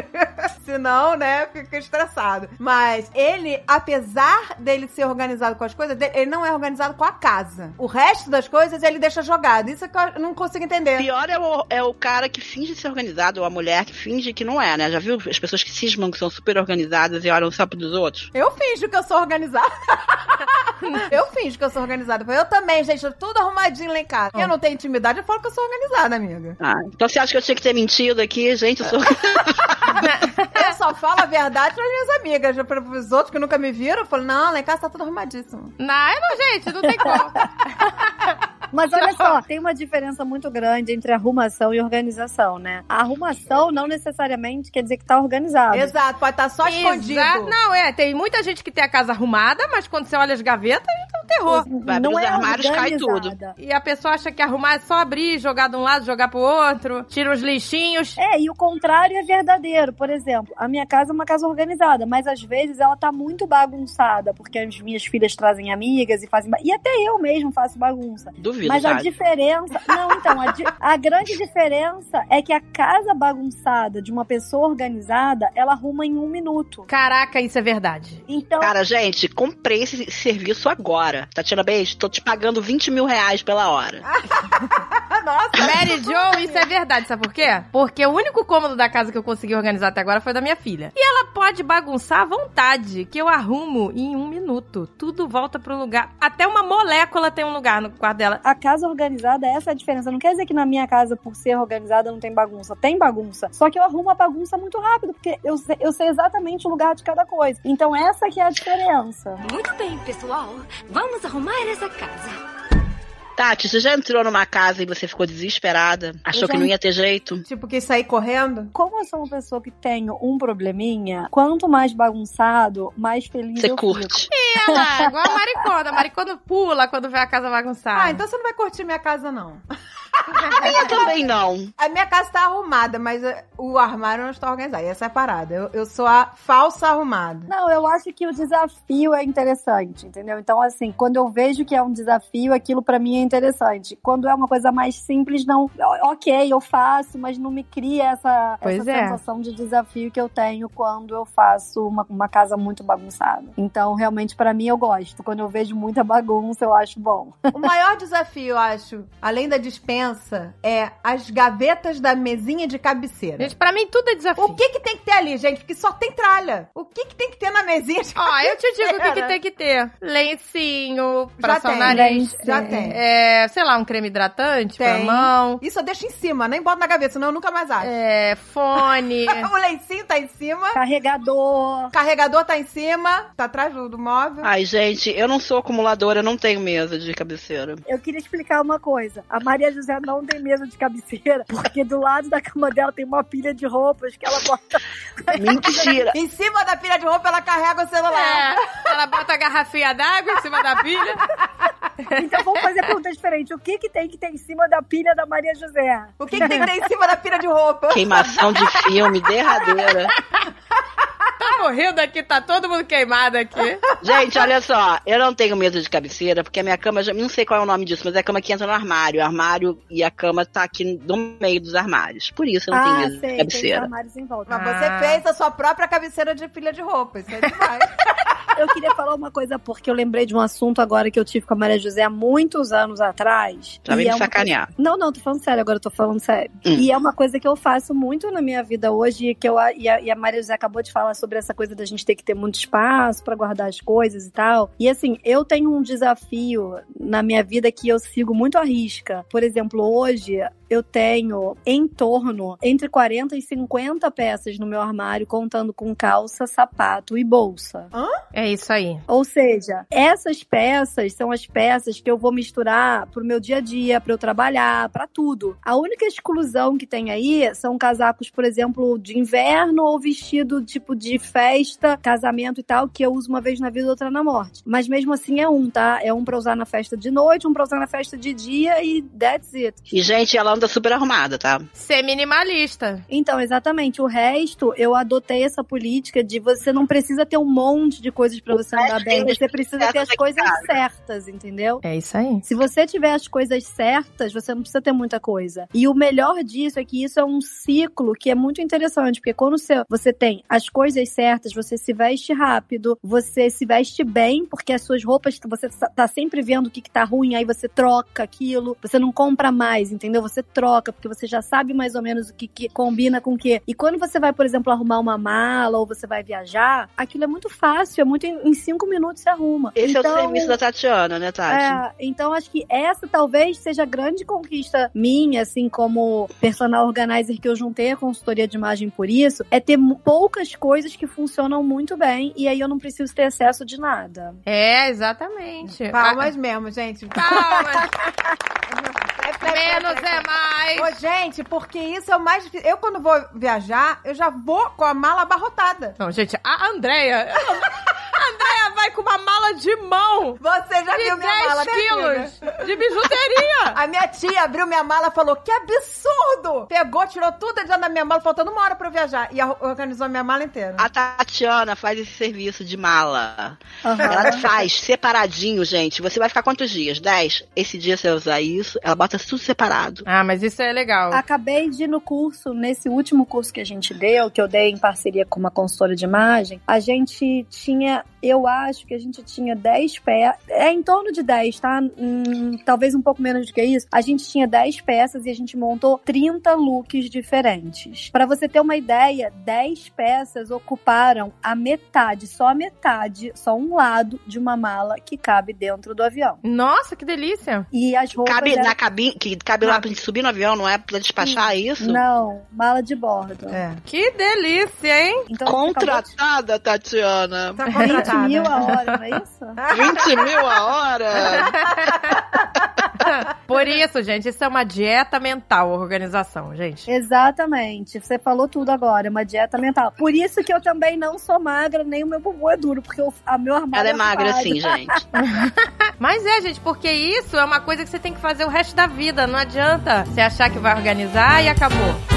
Senão, né, fica estressado. Mas ele, apesar dele ser organizado com as coisas ele não é organizado com a casa. O resto das coisas ele deixa jogado. Isso é que eu não consigo entender. Pior é o, é o cara que finge ser organizado, ou a mulher que finge que não é, né? Já viu as pessoas que cismam que são super organizadas e olham só pro dos outros? Eu finjo que eu sou organizada. eu finjo que eu sou organizada. Eu também, gente, tudo arrumadinho lá em casa. Eu não tenho intimidade, eu falo que eu sou organizada, amiga. Ah, então você acha que eu tinha que ter mentido aqui? Gente, eu sou. Eu só falo a verdade pras minhas amigas. Já Para os outros que nunca me viram, eu falo, não, lá em casa tá tudo arrumadíssimo. Não, não, gente, não tem como. Mas olha só, tem uma diferença muito grande entre arrumação e organização, né? A arrumação não necessariamente quer dizer que tá organizado. Exato, pode estar só escondido. Exato. Não, é, tem muita gente que tem a casa arrumada, mas quando você olha as gavetas, é um terror. Vai não pros é armários, cai organizada. E a pessoa acha que arrumar é só abrir, jogar de um lado, jogar pro outro, tira os lixinhos. É, e o contrário é verdadeiro. Por exemplo, a minha casa é uma casa organizada, mas às vezes ela tá muito bagunçada, porque as minhas filhas trazem amigas e fazem. E até eu mesmo faço bagunça. Duvido, Mas a diferença. Não, então, a, di- a grande diferença é que a casa bagunçada de uma pessoa organizada, ela arruma em um minuto. Caraca, isso é verdade. Então. Cara, gente, comprei esse serviço agora. Tatiana Beijo, tô te pagando 20 mil reais pela hora. Nossa, Mary Jo, isso é verdade, sabe por quê? Porque o único cômodo da casa que eu consegui organizar até agora foi da minha filha. E ela pode pode bagunçar à vontade, que eu arrumo em um minuto. Tudo volta pro lugar. Até uma molécula tem um lugar no quarto dela. A casa organizada, essa é a diferença. Não quer dizer que na minha casa, por ser organizada, não tem bagunça. Tem bagunça. Só que eu arrumo a bagunça muito rápido, porque eu sei, eu sei exatamente o lugar de cada coisa. Então essa que é a diferença. Muito bem, pessoal. Vamos arrumar essa casa. Tati, você já entrou numa casa e você ficou desesperada? Achou que não ia ter jeito? Tipo, quis sair correndo? Como eu sou uma pessoa que tenho um probleminha, quanto mais bagunçado, mais feliz Você eu curte. fico. Ela, igual a maricona. A maricona pula quando vê a casa bagunçada. Ah, então você não vai curtir minha casa, não. Eu também não. A minha casa tá arrumada, mas eh, o armário não está organizado. E essa é a parada. Eu, eu sou a falsa arrumada. Não, eu acho que o desafio é interessante, entendeu? Então, assim, quando eu vejo que é um desafio, aquilo pra mim é interessante. Quando é uma coisa mais simples, não. Ok, eu faço, mas não me cria essa, Pois essa é. sensação de desafio que eu tenho quando eu faço uma, uma casa muito bagunçada. Então, realmente, pra mim, eu gosto. Quando eu vejo muita bagunça, eu acho bom. O maior desafio, eu acho, além da dispensa, é as gavetas da mesinha de cabeceira. Gente, pra mim tudo é desafio. O que que tem que ter ali, gente? Porque só tem tralha. O que que tem que ter na mesinha de Ó, eu te digo o que, que cabeceira? tem que ter. Lencinho pra Já seu tem. nariz. Já É. tem. É, sei lá, um creme hidratante pra Tem. mão. Isso eu deixo em cima, nem boto na gaveta, senão eu nunca mais acho. É, fone. O lencinho tá em cima, Carregador. carregador tá em cima, tá atrás do, do móvel. Ai, gente, eu não sou acumuladora, eu não tenho mesa de cabeceira. Eu queria explicar uma coisa. A Maria José não tem mesa de cabeceira, porque do lado da cama dela tem uma pilha de roupas que ela bota. Mentira. Em cima da pilha de roupa, ela carrega o celular. É, ela bota a garrafinha d'água em cima da pilha. Então vamos fazer pergunta diferente. O que, que tem que ter em cima da pilha da Maria José? O que, que tem que ter em cima da pilha de roupa? Queimação de filme, derradeira. Tá morrendo aqui, tá todo mundo queimado aqui. Gente, olha só, eu não tenho mesa de cabeceira, porque a minha cama, já, não sei qual é o nome disso, mas é a cama que entra no armário. O e a cama tá aqui no meio dos armários. Por isso eu não tenho ah, mesa sei, de tem cabeceira. armários em volta. Mas Ah. você fez a sua própria cabeceira de pilha de roupa. Isso é demais. Eu queria falar uma coisa, porque eu lembrei de um assunto agora que eu tive com a Maria José há muitos anos atrás. Já vem é me uma sacanear. Não, não, tô falando sério, agora eu tô falando sério. Hum. E é uma coisa que eu faço muito na minha vida hoje, que eu, e, a, e a Maria José acabou de falar sobre essa coisa da gente ter que ter muito espaço pra guardar as coisas e tal. E assim, eu tenho um desafio na minha vida que eu sigo muito à risca. Por exemplo, hoje eu tenho em torno entre 40 e 50 peças no meu armário, contando com calça, sapato e bolsa. É isso aí. Ou seja, essas peças são as peças que eu vou misturar pro meu dia a dia, para eu trabalhar, para tudo. A única exclusão que tem aí são casacos, por exemplo, de inverno ou vestido tipo de festa, casamento e tal, que eu uso uma vez na vida, outra na morte. Mas mesmo assim é um, tá? É um pra usar na festa de noite, um pra usar na festa de dia e that's it. E, gente, ela anda super arrumada, tá? Ser minimalista. Então, exatamente. O resto, eu adotei essa política de você não precisa ter um monte de coisas pra você andar bem. Você precisa ter as coisas certas, entendeu? É isso aí. Se você tiver as coisas certas, você não precisa ter muita coisa. E o melhor disso é que isso é um ciclo que é muito interessante, porque quando você, você tem as coisas certas, você se veste rápido, você se veste bem, porque as suas roupas, você tá- tá sempre vendo o que, que tá ruim, aí você troca aquilo, você não compra mais, entendeu? Você troca, porque você já sabe mais ou menos o que, que combina com o que. E quando você vai, por exemplo, arrumar uma mala ou você vai viajar, aquilo é muito fácil, é muito em, em cinco minutos você arruma. Esse é Então, o serviço da Tatiana, né, Tati? é, então acho que essa talvez seja a grande conquista minha, assim, como personal organizer que eu juntei a consultoria de imagem por isso, é ter poucas coisas que funcionam muito bem e aí eu não preciso ter excesso de nada. É, exatamente. Palmas mesmo, gente. Ah, Palmas. É, Menos é mais. Ô, gente, porque isso é o mais difícil. Eu, quando vou viajar, eu já vou com a mala abarrotada. Não, gente, a Andrea. A Andrea vai com uma mala de mão Você já de viu minha mala, 10 né, amiga? quilos de bijuteria. A minha tia abriu minha mala e falou: Que absurdo! Pegou, tirou tudo de dentro da minha mala, faltando uma hora pra eu viajar. E organizou a minha mala inteira. A Tatiana faz esse serviço de mala. Aham. Ela faz separadinho, gente. Você vai ficar quantos dias? Dez? Esse dia você vai usar isso, ela bota tudo separado. Ah, mas isso é legal. Acabei de ir no curso, nesse último curso que a gente deu, que eu dei em parceria com uma consultora de imagem, a gente tinha, eu acho que a gente tinha 10 peças. É em torno de 10, tá? Hum, talvez um pouco menos do que isso. A gente tinha 10 peças e a gente montou 30 looks diferentes. Pra você ter uma ideia, 10 peças ocuparam a metade, só a metade, só um lado de uma mala que cabe dentro do avião. Nossa, que delícia. E as roupas. Cabe eram- na cabine, que cabe lá pra gente subir no avião, não é pra despachar isso? Não, mala de bordo. É. Que delícia, hein? Então, acabou Contratada, Tatiana. Tá 20 contratada. mil a hora, não é isso? 20 mil a hora. Por isso, gente, isso é uma dieta mental, organização, gente. Exatamente. Você falou tudo agora, uma dieta mental. Por isso que eu também não sou magra, nem o meu bumbum é duro, porque o a meu armário Ela é magra ocupado. sim, gente. Mas é, gente, porque isso é uma coisa que você tem que fazer o resto da vida. Não adianta você achar que vai organizar e acabou.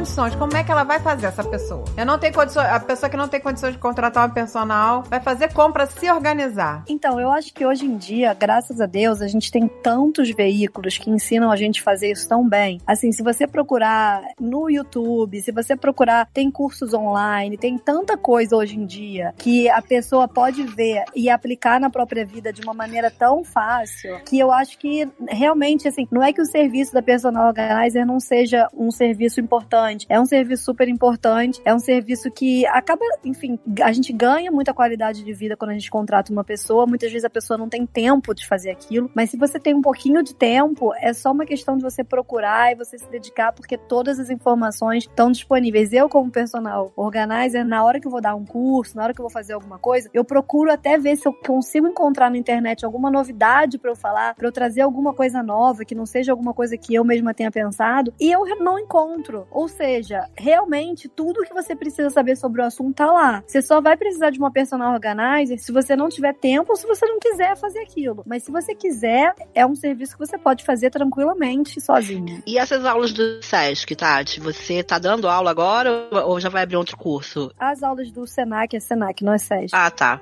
Condições, como é que ela vai fazer essa pessoa? Eu não tenho condições, a pessoa que não tem condições de contratar uma personal vai fazer compra se organizar. Então, eu acho que hoje em dia, graças a Deus, a gente tem tantos veículos que ensinam a gente a fazer isso tão bem. Assim, se você procurar no YouTube, se você procurar, tem cursos online, tem tanta coisa hoje em dia que a pessoa pode ver e aplicar na própria vida de uma maneira tão fácil que eu acho que realmente, assim, não é que o serviço da personal organizer não seja um serviço importante, é um serviço super importante, é um serviço que acaba, enfim, a gente ganha muita qualidade de vida quando a gente contrata uma pessoa, muitas vezes a pessoa não tem tempo de fazer aquilo, mas se você tem um pouquinho de tempo, é só uma questão de você procurar e você se dedicar, porque todas as informações estão disponíveis. Eu, como personal organizer, na hora que eu vou dar um curso, na hora que eu vou fazer alguma coisa, eu procuro até ver se eu consigo encontrar na internet alguma novidade pra eu falar, pra eu trazer alguma coisa nova, que não seja alguma coisa que eu mesma tenha pensado, e eu não encontro. Ou seja, realmente tudo que você precisa saber sobre o assunto tá lá. Você só vai precisar de uma personal organizer se você não tiver tempo ou se você não quiser fazer aquilo. Mas se você quiser, é um serviço que você pode fazer tranquilamente sozinho. E essas aulas do SESC, Tati? Você tá dando aula agora ou já vai abrir outro curso? As aulas do Senac é Senac, não é SESC. Ah, tá.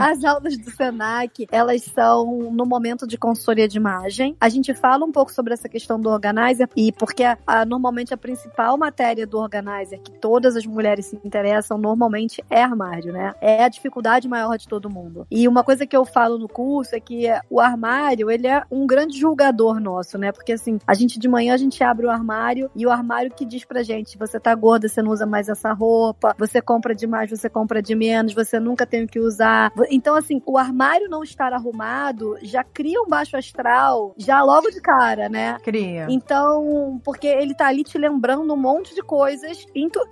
As aulas do Senac, elas são no momento de consultoria de imagem. A gente fala um pouco sobre essa questão do organizer e porque a- a- normalmente a principal matéria do organizer que todas as mulheres se interessam normalmente é armário, né? É a dificuldade maior de todo mundo. E uma coisa que eu falo no curso é que o armário, ele é um grande julgador nosso, né? Porque assim, a gente de manhã a gente abre o armário e o armário que diz pra gente, você tá gorda, você não usa mais essa roupa, você compra demais, você compra de menos, você nunca tem o que usar. Então, assim, o armário não estar arrumado já cria um baixo astral, já logo de cara, né? Cria. Então, porque ele tá ali te lembrando um monte de coisas,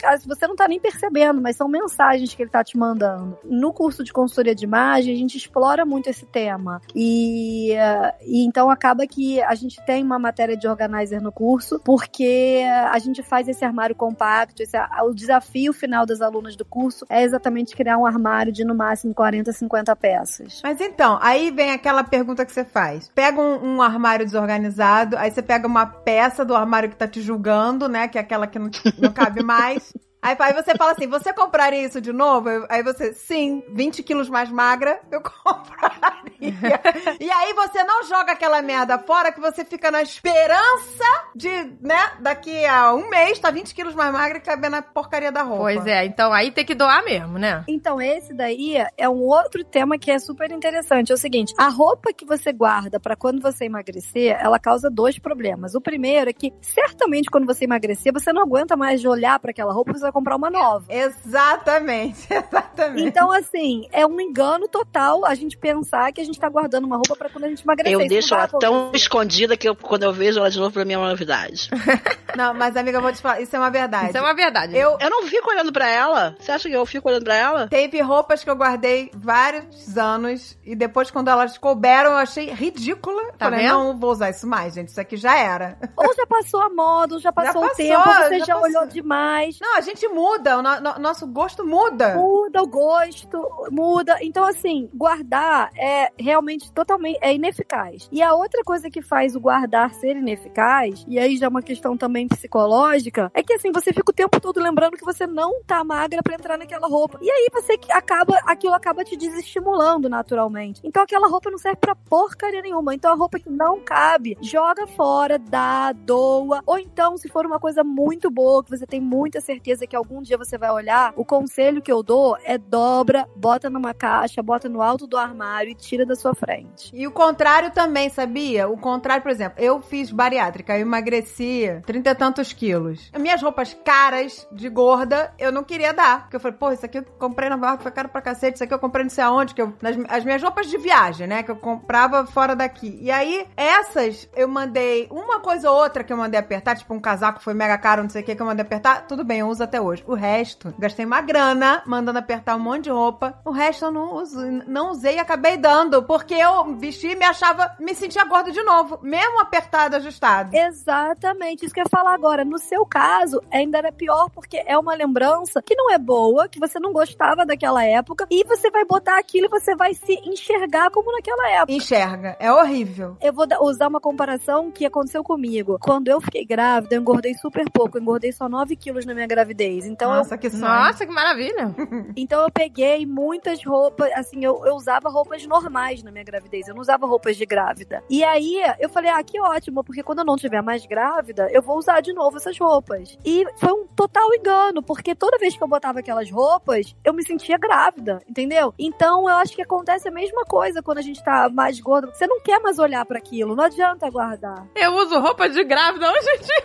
ah, você não tá nem percebendo, mas são mensagens que ele tá te mandando. No curso de consultoria de imagem, a gente explora muito esse tema. E, eh, e então acaba que a gente tem uma matéria de organizer no curso, porque a gente faz esse armário compacto, esse, o desafio final das alunas do curso é exatamente criar um armário de no máximo 40, 50 peças. Mas então, aí vem aquela pergunta que você faz. Pega um, um armário desorganizado, aí você pega uma peça do armário que tá te julgando, né? Que é aquela que não, não cabe mais. Aí, aí você fala assim: você compraria isso de novo? Aí você, sim, 20 quilos mais magra, eu compraria. e aí você não joga aquela merda fora que você fica na esperança de, né, daqui a um mês, tá 20 quilos mais magra e caber na porcaria da roupa. Pois é, então aí tem que doar mesmo, né? Então, esse daí é um outro tema que é super interessante. É o seguinte: a roupa que você guarda pra quando você emagrecer, ela causa dois problemas. O primeiro é que, certamente, quando você emagrecer, você não aguenta mais de olhar pra aquela roupa, você vai comprar uma nova. Exatamente, exatamente. Então, assim, é um engano total a gente pensar que a gente tá guardando uma roupa pra quando a gente emagrecer. Eu Isso deixo ela tão escondida que eu- quando eu vejo ela de novo, pra mim é uma novidade. Não, mas amiga, eu vou te falar, isso é uma verdade. Isso é uma verdade. Eu, Eu não fico olhando pra ela. Você acha que eu fico olhando pra ela? Teve roupas que eu guardei vários anos e depois, quando elas couberam, eu achei ridícula. Tá Falei, vendo? não vou usar isso mais, gente. Isso aqui já era. Ou já passou a moda, ou já passou, o passou, tempo, você já já, olhou demais. Não, a gente gente muda, o no- no- nosso gosto muda. Muda o gosto, muda. Então, assim, guardar é realmente totalmente é ineficaz. E a outra coisa que faz o guardar ser ineficaz, e aí já é uma questão também psicológica, é que assim, você fica o tempo todo lembrando que você não tá magra pra entrar naquela roupa. E aí você acaba, aquilo acaba te desestimulando naturalmente. Então aquela roupa não serve pra porcaria nenhuma. Então a roupa que não cabe, joga fora, dá, doa. Ou então, se for uma coisa muito boa, que você tem muita certeza que algum dia você vai olhar, o conselho que eu dou é dobra, bota numa caixa, bota no alto do armário e tira da sua frente. E o contrário também, sabia? O contrário, por exemplo, eu fiz bariátrica, eu emagreci trinta e tantos quilos. Minhas roupas caras de gorda, eu não queria dar. Porque eu falei, pô, isso aqui eu comprei na barra, foi caro pra cacete, isso aqui eu comprei não sei aonde, que eu, nas, as minhas roupas de viagem, né, que eu comprava fora daqui. E aí, essas, eu mandei uma coisa ou outra que eu mandei apertar, tipo um casaco foi mega caro, não sei o que, que eu mandei apertar, tudo bem, eu uso até hoje. O resto, gastei uma grana mandando apertar um monte de roupa, o resto eu não uso, não usei e acabei dando, porque eu vesti e me achava, me sentia gorda de novo, mesmo apertado, ajustado. Exatamente, isso que eu falar agora. No seu caso, ainda era pior porque é uma lembrança que não é boa, que você não gostava daquela época, e você vai botar aquilo e você vai se enxergar como naquela época. Enxerga, é horrível. Eu vou usar uma comparação que aconteceu comigo. Quando eu fiquei grávida, eu engordei super pouco. Eu engordei só 9 quilos na minha gravidez. Então, eu, Nossa, que sonho. Nossa, que maravilha. então eu peguei muitas roupas, assim, eu, eu usava roupas normais na minha gravidez. Eu não usava roupas de grávida. E aí, eu falei, ah, que ótimo, porque quando eu não tiver mais grávida, eu vou usar de novo essas roupas. E foi um total engano, porque toda vez que eu botava aquelas roupas, eu me sentia grávida, entendeu? Então, eu acho que acontece a mesma coisa quando a gente tá mais gordo. Você não quer mais olhar pra aquilo, não adianta guardar. Eu uso roupa de grávida hoje em dia.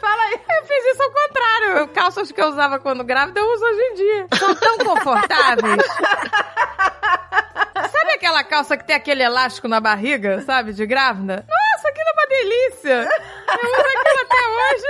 Fala eu fiz isso ao contrário. Calças que eu usava quando grávida, eu uso hoje em dia. São tão confortáveis. Sabe aquela calça que tem aquele elástico na barriga, sabe, de grávida? Nossa, aquilo é uma delícia. Eu uso aquilo até hoje.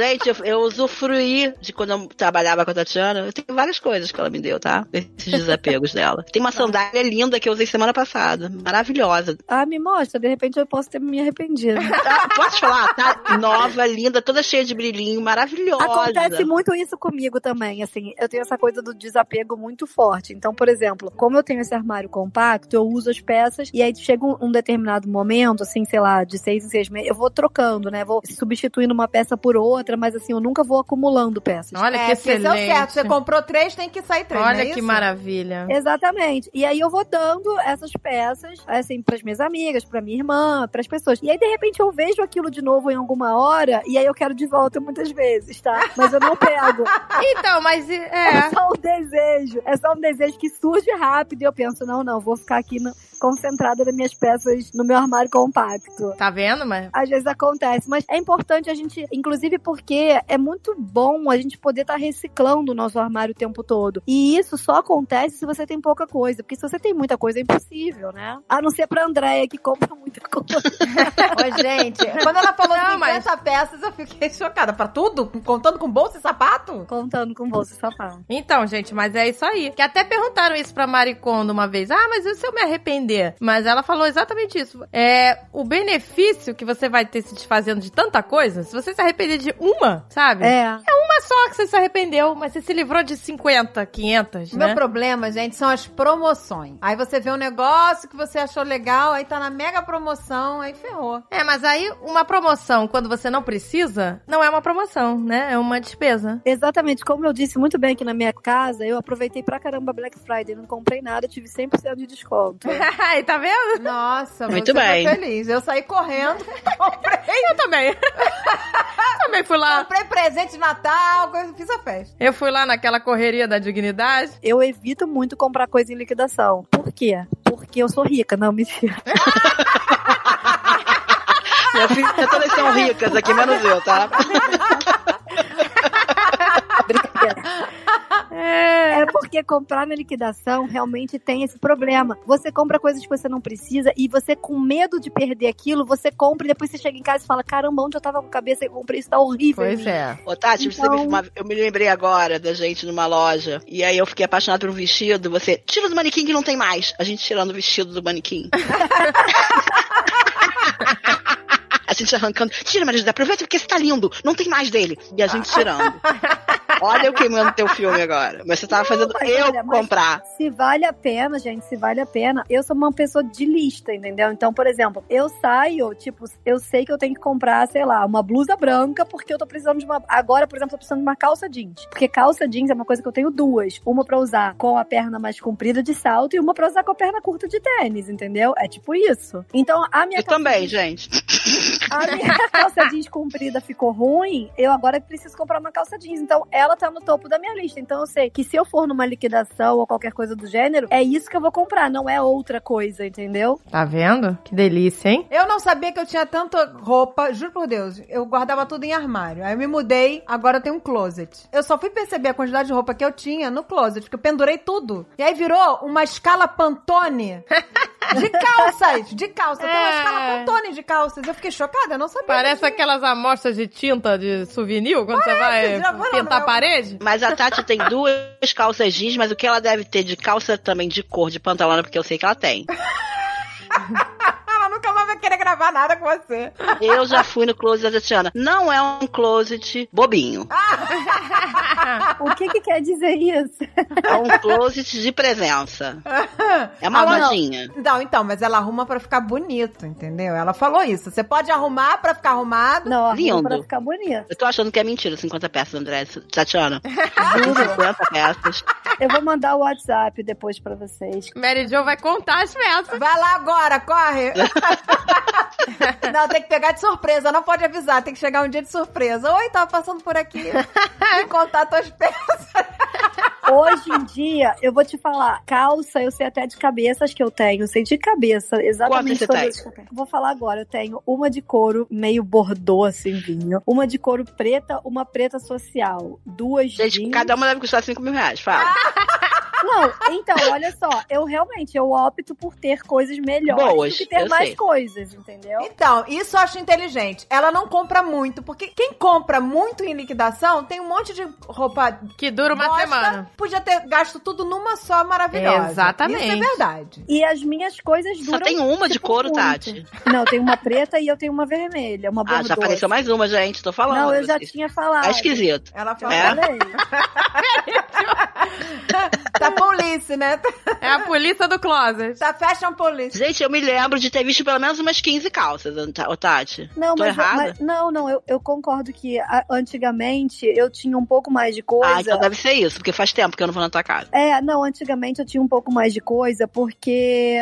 Gente, eu, eu usufruí de quando eu trabalhava com a Tatiana. Eu tenho várias coisas que ela me deu, tá? Esses desapegos dela. Tem uma sandália linda que eu usei semana passada. Maravilhosa. Ah, me mostra, de repente eu posso ter me arrependido. Tá, posso te falar? Tá nova, linda, toda cheia de brilhinho, maravilhosa. Acontece muito isso comigo também, assim, eu tenho essa coisa do desapego muito forte. Então, por exemplo, como eu tenho esse armário compacto, eu uso as peças e aí chega um, um determinado momento, assim, sei lá, de seis em seis meses, eu vou trocando, né? Vou substituindo uma peça por outra, mas assim, eu nunca vou acumulando peças. Olha que é, porque esse é o certo. excelente. Você comprou três, tem que sair três, Olha é que isso? maravilha. Exatamente. E aí eu vou dando essas peças, assim, pras minhas amigas, pra minha irmã, pras pessoas. E aí, de repente, eu vejo aquilo de novo em alguma hora, e aí eu quero de volta muitas vezes, tá? Mas eu não pego. Então, mas É é. só um desejo. É só um desejo que surge rápido e eu penso, não, não, vou ficar aqui no- concentrada nas minhas peças no meu armário compacto. Tá vendo, mas. Às vezes acontece, mas é importante a gente, inclusive porque é muito bom a gente poder estar reciclando o nosso armário o tempo todo. E isso só acontece se você tem pouca coisa, porque se você tem muita coisa é impossível, né? A não ser pra Andréia que compra muita coisa. Ô, gente, quando ela falou Não, 50 mas- peças, eu fiquei chocada. Pra tudo? Contando com bolsa e sapato? Contando com bolsa e sapato. Então, gente, mas é isso aí. Que até perguntaram isso pra Maricondo uma vez. Ah, mas e se eu me arrepender? Mas ela falou exatamente isso. É o benefício que você vai ter se desfazendo de tanta coisa, se você se arrepender de uma, sabe? É. Uma só que você se arrependeu, mas você se livrou de 50, 500, O né? meu problema, gente, são as promoções. Aí você vê um negócio que você achou legal, aí tá na mega promoção, aí ferrou. É, mas aí uma promoção, quando você não precisa, não é uma promoção, né? É uma despesa. Exatamente, como eu disse muito bem aqui na minha casa, eu aproveitei pra caramba Black Friday, não comprei nada, tive 100% de desconto. Aí, tá vendo? Nossa, Muito você bem. foi feliz. Eu saí correndo, comprei, Eu também. também fui lá. comprei presente de Natal, coisa- fiz a festa. Eu fui lá naquela correria da dignidade. Eu evito muito comprar coisa em liquidação. Por quê? Porque eu sou rica, não, mentira. Meu filho, todas são ricas aqui, menos eu, tá? Brincadeira. É. É porque comprar na liquidação realmente tem esse problema. Você compra coisas que você não precisa e você, com medo de perder aquilo, você compra e depois você chega em casa e fala: caramba, onde eu tava com a cabeça eu comprei isso tá horrível. Pois mim." é. Ô, Tati, você Então- me- uma- eu me lembrei agora da gente numa loja. E aí eu fiquei apaixonada por um vestido. Você tira do manequim que não tem mais. A gente tirando o vestido do manequim. A gente arrancando. Tira, Maria José, aproveita porque esse tá lindo. Não tem mais dele. E a gente tirando. Olha eu queimando teu filme agora. Mas você tava fazendo eu olha, comprar. Se vale a pena, gente, se vale a pena. Eu sou uma pessoa de lista, entendeu? Então, por exemplo, eu saio, tipo, eu sei que eu tenho que comprar, sei lá, uma blusa branca, porque eu tô precisando de uma. Agora, por exemplo, eu tô precisando de uma calça jeans. Porque calça jeans é uma coisa que eu tenho duas. Uma pra usar com a perna mais comprida de salto e uma pra usar com a perna curta de tênis, entendeu? É tipo isso. Então, a minha Eu também, jeans- gente. A minha calça jeans comprida ficou ruim, eu agora preciso comprar uma calça jeans. Então, ela tá no topo da minha lista. Então, eu sei que se eu for numa liquidação ou qualquer coisa do gênero, é isso que eu vou comprar, não é outra coisa, entendeu? Tá vendo? Que delícia, hein? Eu não sabia que eu tinha tanta roupa, juro por Deus. Eu guardava tudo em armário. Aí eu me mudei, agora eu tenho um closet. Eu só fui perceber a quantidade de roupa que eu tinha no closet, porque eu pendurei tudo. E aí virou uma escala Pantone de calças. De calça. Tem uma É. escala Pantone de calças. Eu fiquei chocada, eu não sabia. Parece aquelas amostras de tinta de souvenir quando você vai pintar não, a parede. Mas a Tati tem duas calças jeans, mas o que ela deve ter de calça também de cor de pantalona, porque eu sei que ela tem. Ela nunca mais vai querer gravar nada com você. Eu já fui no closet da Tatiana. Não é um closet bobinho. O que que quer dizer isso? É um closet de presença. É uma Ah, não. lojinha. Não, então, mas ela arruma pra ficar bonito, entendeu? Ela falou isso. Você pode arrumar pra ficar arrumado. Não, arruma Lindo. pra ficar bonito. Eu tô achando que é mentira, 50 peças, André. Tatiana. 50 peças. Eu vou mandar o WhatsApp depois pra vocês. Mary Jo vai contar as peças. Vai lá agora, corre! não, tem que pegar de surpresa, não pode avisar, tem que chegar um dia de surpresa. Oi, tava passando por aqui. E contar tuas peças. Hoje em dia, eu vou te falar, calça, eu sei até de cabeça as que eu tenho, sei de cabeça, exatamente você tem? as que eu tenho. Vou falar agora, eu tenho uma de couro meio bordô, assim, vinho, uma de couro preta, uma preta social, duas Gente, jeans. cada uma deve custar 5 mil reais. Fala. Não, então, olha só, eu realmente, eu opto por ter coisas melhores Boas, do que ter mais sei. coisas, entendeu? Então, isso eu acho inteligente. Ela não compra muito, porque quem compra muito em liquidação tem um monte de roupa Que dura uma bosta, semana. Podia ter gasto tudo numa só maravilhosa. Exatamente. Isso é verdade. E as minhas coisas duram. Só tem uma de tipo, couro, muito. Tati. Não, tem uma preta e eu tenho uma vermelha, uma Ah, bordô. já apareceu mais uma, gente. Tô falando. Não, eu já tinha falado. É esquisito. Ela fala, É? falei. tá police, né? É a polícia do closet. Tá fashion police. Gente, eu me lembro de ter visto pelo menos umas 15 calças, Tati. Não, Tô mas, errada? mas- não, não, eu, eu concordo que a- antigamente eu tinha um pouco mais de coisa. Ah, então deve ser isso, porque faz tempo que eu não vou na tua casa. É, não, antigamente eu tinha um pouco mais de coisa, porque,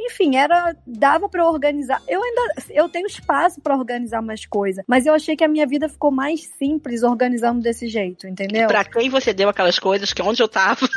enfim, era dava pra organizar. Eu ainda eu tenho espaço pra organizar mais coisa, mas eu achei que a minha vida ficou mais simples organizando desse jeito, entendeu? Pra quem você deu aquelas coisas que onde eu tava.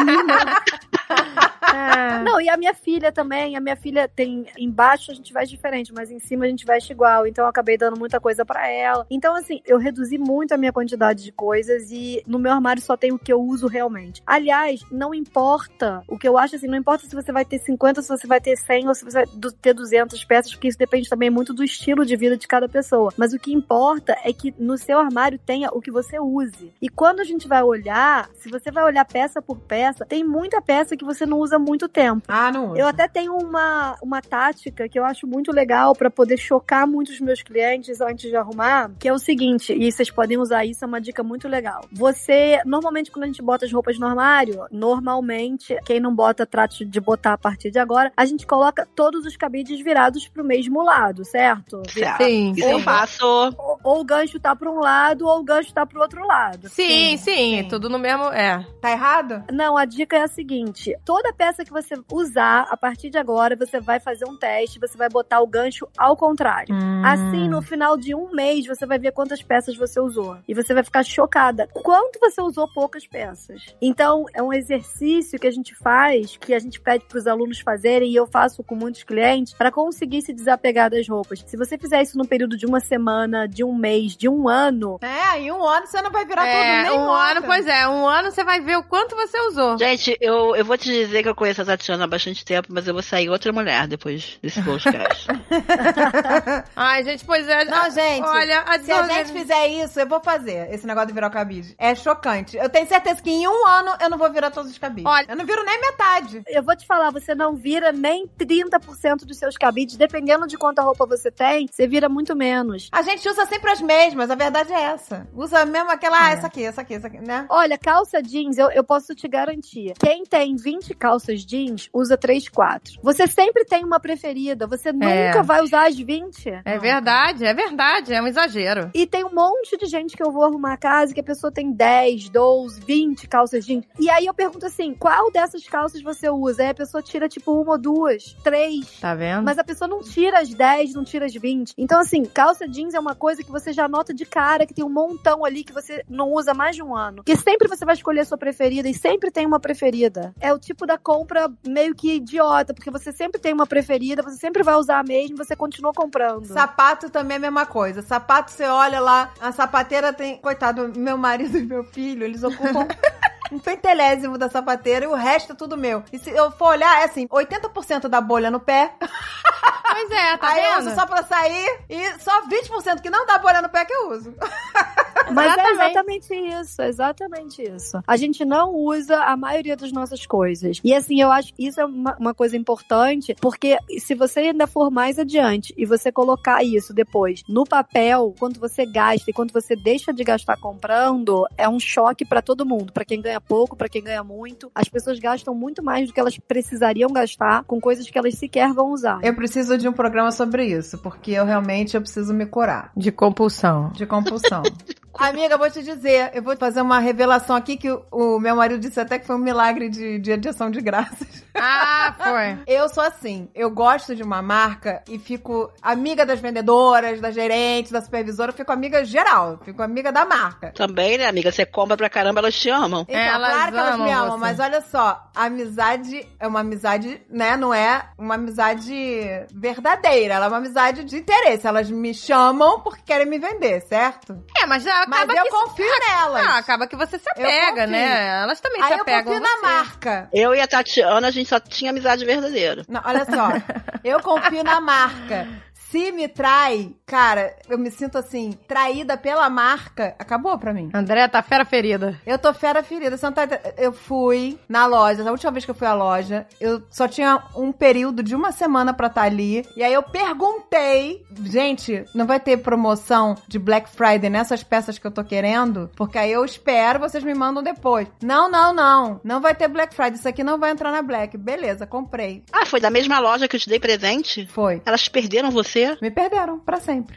Mim não. E a minha filha também. A minha filha tem. Embaixo a gente veste diferente, mas em cima a gente veste igual. Então eu acabei dando muita coisa pra ela. Então, assim, eu reduzi muito a minha quantidade de coisas e no meu armário só tem o que eu uso realmente. Aliás, não importa. O que eu acho assim, não importa se você vai ter 50, se você vai ter 100 ou se você vai ter 200 peças, porque isso depende também muito do estilo de vida de cada pessoa. Mas o que importa é que no seu armário tenha o que você use. E quando a gente vai olhar, se você vai olhar peça por peça, tem muita peça que você não usa há muito tempo. Ah, não usa. Eu até tenho uma, uma tática que eu acho muito legal pra poder chocar muitos meus clientes antes de arrumar, que é o seguinte, e vocês podem usar isso, é uma dica muito legal. Você, normalmente quando a gente bota as roupas no armário, normalmente, quem não bota, trate de botar a partir de agora, a gente coloca todos os cabides virados pro mesmo lado, certo? Certo. Sim, Isso eu faço. Ou, o gancho tá pra um lado, ou o gancho tá pro outro lado. Sim, sim, sim. tudo no mesmo. É. Tá errado? Não, a dica é a seguinte: toda peça que você usar, a partir de agora, você vai fazer um teste, você vai botar o gancho ao contrário. Hum. Assim, no final de um mês, você vai ver quantas peças você usou. E você vai ficar chocada. Quanto você usou poucas peças. Então, é um exercício que a gente faz, que a gente pede para os alunos fazerem, e eu faço com muitos clientes, para conseguir se desapegar das roupas. Se você fizer isso num período de uma semana, de um mês, de um ano, É, em um ano você não vai virar É, tudo nem um morta. ano, pois é, um ano você vai ver o quanto você usou. Gente, eu, eu vou te dizer que eu conheço a Tatiana há bastante tempo, mas eu vou sair outra mulher depois desse podcast. Ai, gente, pois é. Não, gente, Olha, a Se a gente fizer isso, eu vou fazer esse negócio de virar o cabide. É chocante. Eu tenho certeza que em um ano eu não vou virar todos os cabides. Olha- eu não viro nem metade. Eu vou te falar, você não vira nem 30% dos seus cabides, dependendo de quanta roupa você tem, você vira muito menos. A gente usa sempre as mesmas, a verdade é essa. Usa mesmo aquela, ah, essa aqui, essa aqui, essa aqui, né? Olha, calça jeans, eu, eu posso te garantir. Quem tem 20 calças jeans, usa 3, 4. Você sempre tem uma preferida. Você nunca vai usar as 20. É verdade, é verdade, é um exagero. E tem um monte de gente que eu vou arrumar a casa que a pessoa tem 10, 12, 20 calças jeans. E aí eu pergunto assim: qual dessas calças você usa? Aí a pessoa tira tipo uma ou duas, três. Tá vendo? Mas a pessoa não tira as 10, não tira as 20. Então, assim, calça jeans é uma coisa que você já nota de cara, que tem um montão ali que você não usa mais de um ano. Que sempre você vai escolher a sua preferida e sempre tem uma preferida. É o tipo da compra meio que idiota, porque você sempre tem uma preferida, você sempre vai usar a mesma, você continua comprando. Sapato também é a mesma coisa. Sapato, você olha lá, a sapateira tem. Coitado, meu marido e meu filho, eles ocupam. Um pentelésimo da sapateira e o resto é tudo meu. E se eu for olhar, é assim, 80% da bolha no pé, Pois é, tá aí eu vendo? uso só pra sair, e só 20% que não dá bolha no pé que eu uso. Mas é Exatamente. exatamente isso, exatamente isso. A gente não usa a maioria das nossas coisas. E assim, eu acho que isso é uma, uma coisa importante, porque se você ainda for mais adiante e você colocar isso depois no papel, quanto você gasta e quanto você deixa de gastar comprando, é um choque pra todo mundo. Pra quem ganha pouco, pra quem ganha muito. As pessoas gastam muito mais do que elas precisariam gastar com coisas que elas sequer vão usar. Eu preciso de um programa sobre isso, porque eu realmente eu preciso me curar De compulsão. de compulsão. Amiga, eu vou te dizer, eu vou fazer uma revelação aqui que o, o meu marido disse até que foi um milagre de, de adiação de graças. Ah, foi. Eu sou assim, eu gosto de uma marca e fico amiga das vendedoras, da gerente, da supervisora, eu fico amiga geral, fico amiga da marca. Também, né, amiga? Você compra pra caramba, elas te amam. Então, Elas claro que elas me amam você. mas olha só, amizade é uma amizade, né? Não é uma amizade verdadeira, ela é uma amizade de interesse. Elas me chamam porque querem me vender, certo? É, mas já Mas acaba eu que... confio nelas. Ah, acaba que você se apega, confio. né? Elas também Aí se eu apegam confio a na marca. Eu e a Tatiana, a gente só tinha amizade verdadeira. Não, olha só, eu confio na marca. Se me trai, cara, eu me sinto assim, traída pela marca, acabou pra mim. André tá fera ferida. Eu tô fera ferida. Você não tá... Eu fui na loja, na última vez que eu fui à loja, eu só tinha um período de uma semana pra estar ali. E aí eu perguntei, gente, não vai ter promoção de Black Friday nessas peças que eu tô querendo? Porque aí eu espero, vocês me mandam depois. Não, não, não. Não vai ter Black Friday. Isso aqui não vai entrar na Black. Beleza, comprei. Ah, foi da mesma loja que eu te dei presente? Foi. Elas perderam você? Me perderam pra sempre.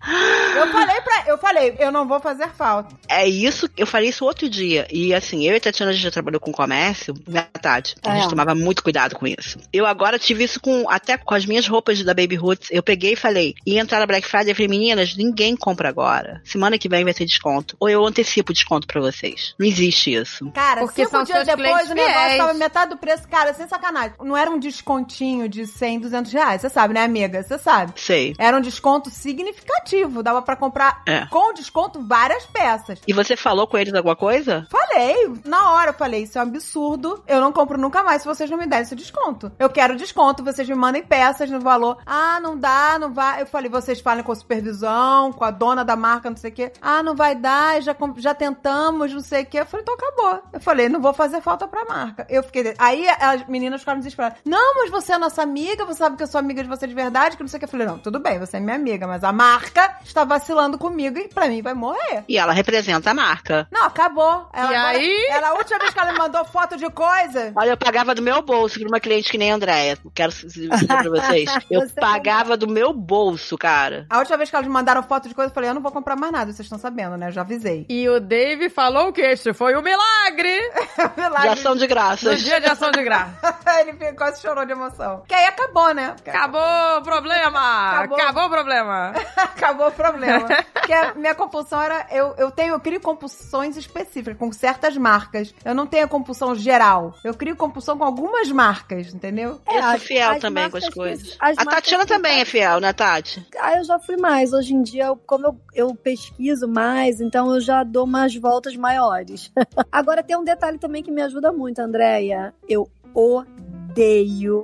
Eu falei pra. Eu falei, eu não vou fazer falta. É isso, eu falei isso outro dia. E assim, eu e a Tatiana a gente já trabalhou com comércio, verdade. A gente É. tomava muito cuidado com isso. Eu agora tive isso com até com as minhas roupas da Baby Roots. Eu peguei e falei, ia entrar na Black Friday, eu falei, meninas, ninguém compra agora. Semana que vem vai ter desconto. Ou eu antecipo o desconto pra vocês. Não existe isso. Cara, Porque cinco são dias seus depois o negócio fiéis. tava metade do preço. Cara, sem sacanagem. Não era um descontinho de 100, 200 reais. Você sabe, né, amiga? Você sabe. Sei. Era um desconto significativo. Dava pra comprar É. com desconto várias peças. E você falou com eles alguma coisa? Falei, na hora eu falei, isso é um absurdo. Eu não compro nunca mais se vocês não me derem esse desconto. Eu quero desconto, vocês me mandem peças no valor. Ah, não dá, não vai. Eu falei, vocês falem com a supervisão, com a dona da marca, não sei o quê. Ah, não vai dar, já, já tentamos, não sei o quê. Eu falei, então acabou. Eu falei, não vou fazer falta pra marca. Eu fiquei. Aí as meninas ficaram desesperadas. Não, mas você é nossa amiga, você sabe que eu sou amiga de você de verdade, que não sei o que. Eu falei, não, tudo bem, você é minha amiga, mas a marca está vacilando comigo e pra mim vai morrer. E ela representa a marca. Não, acabou. Ela, E agora- aí? Ela, a última vez que ela me mandou foto de coisa. Olha, eu pagava do meu bolso pra uma cliente que nem a Andréia. Quero dizer pra vocês. Eu Você pagava do meu bolso, cara. A última vez que elas me mandaram foto de coisa, eu falei, eu não vou comprar mais nada, vocês estão sabendo, né? Eu já avisei. E o Dave falou que este foi um milagre De Milagre. ação de no graças. dia de ação de graça. Ele quase chorou de emoção. Que aí acabou, né? Acabou o problema! Acabou. Acabou, o problema! acabou o problema. Porque a minha compulsão era. Eu, eu tenho, eu crio compulsões específicas com certas marcas. Eu não tenho a compulsão geral. Eu crio compulsão com algumas marcas, entendeu? Eu sou as- fiel as também com as marcas que- coisas. as A Tatiana que- também é fiel, né, Tati? Ah, eu já fui mais. Hoje em dia, eu- como eu, eu pesquiso mais, então eu já dou umas voltas maiores. Agora tem um detalhe também que me ajuda muito, Andréia. Eu odeio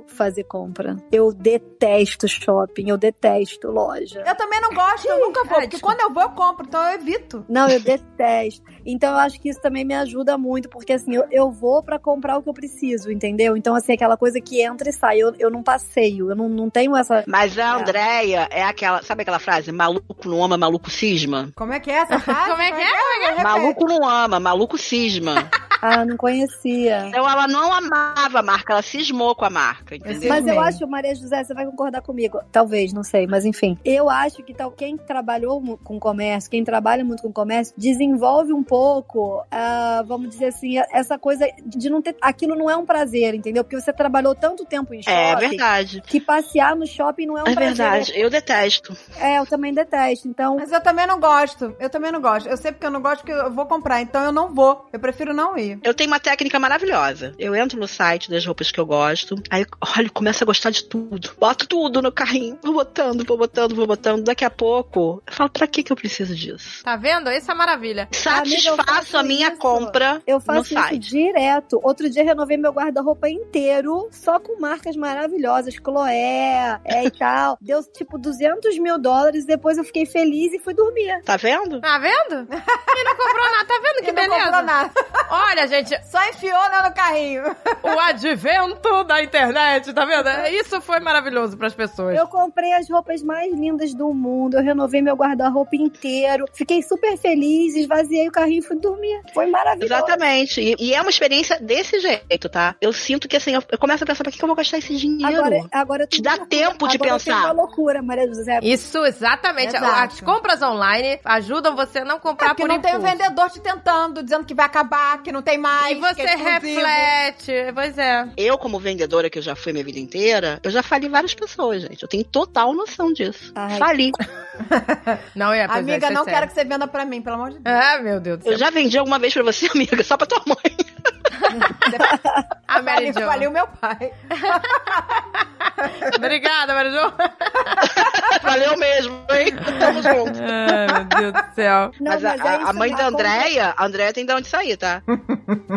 fazer compra. Eu detesto shopping, eu detesto loja. Eu também não gosto, eu nunca vou. Porque quando eu vou, eu compro, então eu evito. Não, eu detesto. Então eu acho que isso também me ajuda muito, porque assim, eu, eu vou pra comprar o que eu preciso, entendeu? Então, assim, aquela coisa que entra e sai. Eu, eu não passeio, eu não, não tenho essa. Mas a Andréia é aquela. Sabe aquela frase? Maluco não ama, maluco cisma? Como é que é essa frase? Como é que é? Repete. Maluco não ama, maluco cisma. Ah, não conhecia. então ela não amava a marca, ela cismou com a marca, entendeu? Mas eu acho, Maria José, você vai concordar comigo. Talvez, não sei, mas enfim. Eu acho que tal, quem trabalhou com comércio, quem trabalha muito com comércio, desenvolve um pouco, ah, vamos dizer assim, essa coisa de não ter. Aquilo não é um prazer, entendeu? Porque você trabalhou tanto tempo em shopping. É verdade. Que passear no shopping não é um É prazer. verdade. Eu detesto. É, eu também detesto. Então, Mas eu também não gosto. Eu também não gosto. Eu sei porque eu não gosto que eu vou comprar, então eu não vou. Eu prefiro não ir. Eu tenho uma técnica maravilhosa. Eu entro no site das roupas que eu gosto, aí, olha, começo a gostar de tudo. Boto tudo no carrinho, vou botando, vou botando, vou botando. Daqui a pouco, eu falo, pra que que eu preciso disso? Tá vendo? Isso é maravilha. Amiga, eu Satisfaço faço a minha isso. compra eu no faço isso site. direto. Outro dia renovei meu guarda-roupa inteiro, só com marcas maravilhosas, Chloé, é, e tal. Deu tipo 200 mil dólares, depois eu fiquei feliz e fui dormir. Tá vendo? Tá vendo? E não comprou nada. Tá vendo que Que não comprou beleza? nada. Olha, gente, Só enfiou né, no carrinho. o advento da internet, tá vendo? Isso foi maravilhoso pras pessoas. Eu comprei as roupas mais lindas do mundo, eu renovei meu guarda-roupa inteiro, fiquei super feliz, esvaziei o carrinho e fui dormir. Foi maravilhoso. Exatamente. E, e é uma experiência desse jeito, tá? Eu sinto que assim, eu, eu começo a pensar, pra que, que eu vou gastar esse dinheiro? Agora, agora Te dá tempo de agora pensar. uma loucura, Maria José. Isso, exatamente. Exato. As compras online ajudam você a não comprar É porque por não tem o impulso. vendedor te tentando, dizendo que vai acabar, que não tem mais. E você é reflete. Pois é. Eu, como vendedora que eu já fui minha vida inteira, eu já fali várias pessoas, gente. Eu tenho total noção disso. Ai. Fali. Não, é, é, Amiga, é não quero que você venda pra mim, pelo amor de Deus. Ah, meu Deus do céu. Eu já vendi alguma vez pra você, amiga, só pra tua mãe. A Mary Faliu- Jo. Faliu meu pai. Obrigada, Mary Jo. Valeu mesmo, hein? Tamo junto. Ai, meu Deus do céu. Não, mas a, é a- mãe da Andréia, a Andréia tem de onde sair, tá?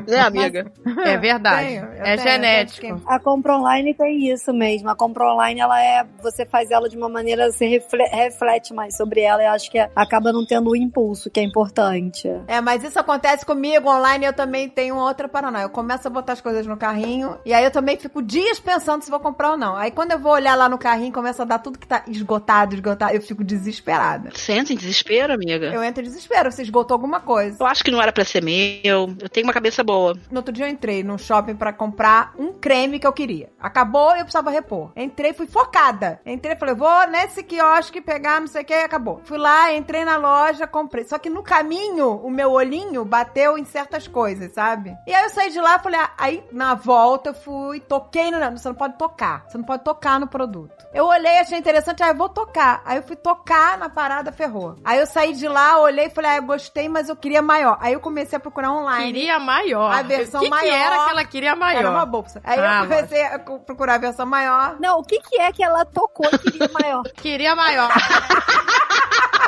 né, amiga? É verdade. Tenho, é tenho, genético. A compra online tem isso mesmo. A compra online, ela é. Você faz ela de uma maneira, você refle- reflete mais sobre ela e acho que acaba não tendo o impulso, que é importante. É, mas isso acontece comigo online. Eu também tenho outra paranoia. Eu começo a botar as coisas no carrinho e aí eu também fico dias pensando se vou comprar ou não. Aí quando eu vou olhar lá no carrinho, começa a dar tudo que tá esgotado, esgotado. Eu fico desesperada. Sente em desespero, amiga? Eu entro em desespero. Você esgotou alguma coisa. Eu acho que não era pra ser meu. Eu tenho uma cabeça boa. No outro dia eu entrei num shopping pra comprar um creme que eu queria. Acabou e eu precisava repor. Entrei, fui focada. Entrei, falei, vou nesse quiosque pegar não sei o que e acabou. Fui lá, entrei na loja, comprei. Só que no caminho, o meu olhinho bateu em certas coisas, sabe? E aí eu saí de lá, falei, ah, aí na volta eu fui, toquei no. Você não pode tocar. Você não pode tocar no produto. Eu olhei, achei interessante, aí eu vou tocar. Aí eu fui tocar na parada, ferrou. Aí eu saí de lá, olhei e falei, ah, eu gostei, mas eu queria maior. Aí eu comecei a procurar online. Queria maior. A versão o que, que maior era que ela queria maior? Era uma bolsa. Aí Ah, eu comecei a co- procurar a versão maior. Não, o que, que é que ela tocou e queria maior? Queria maior.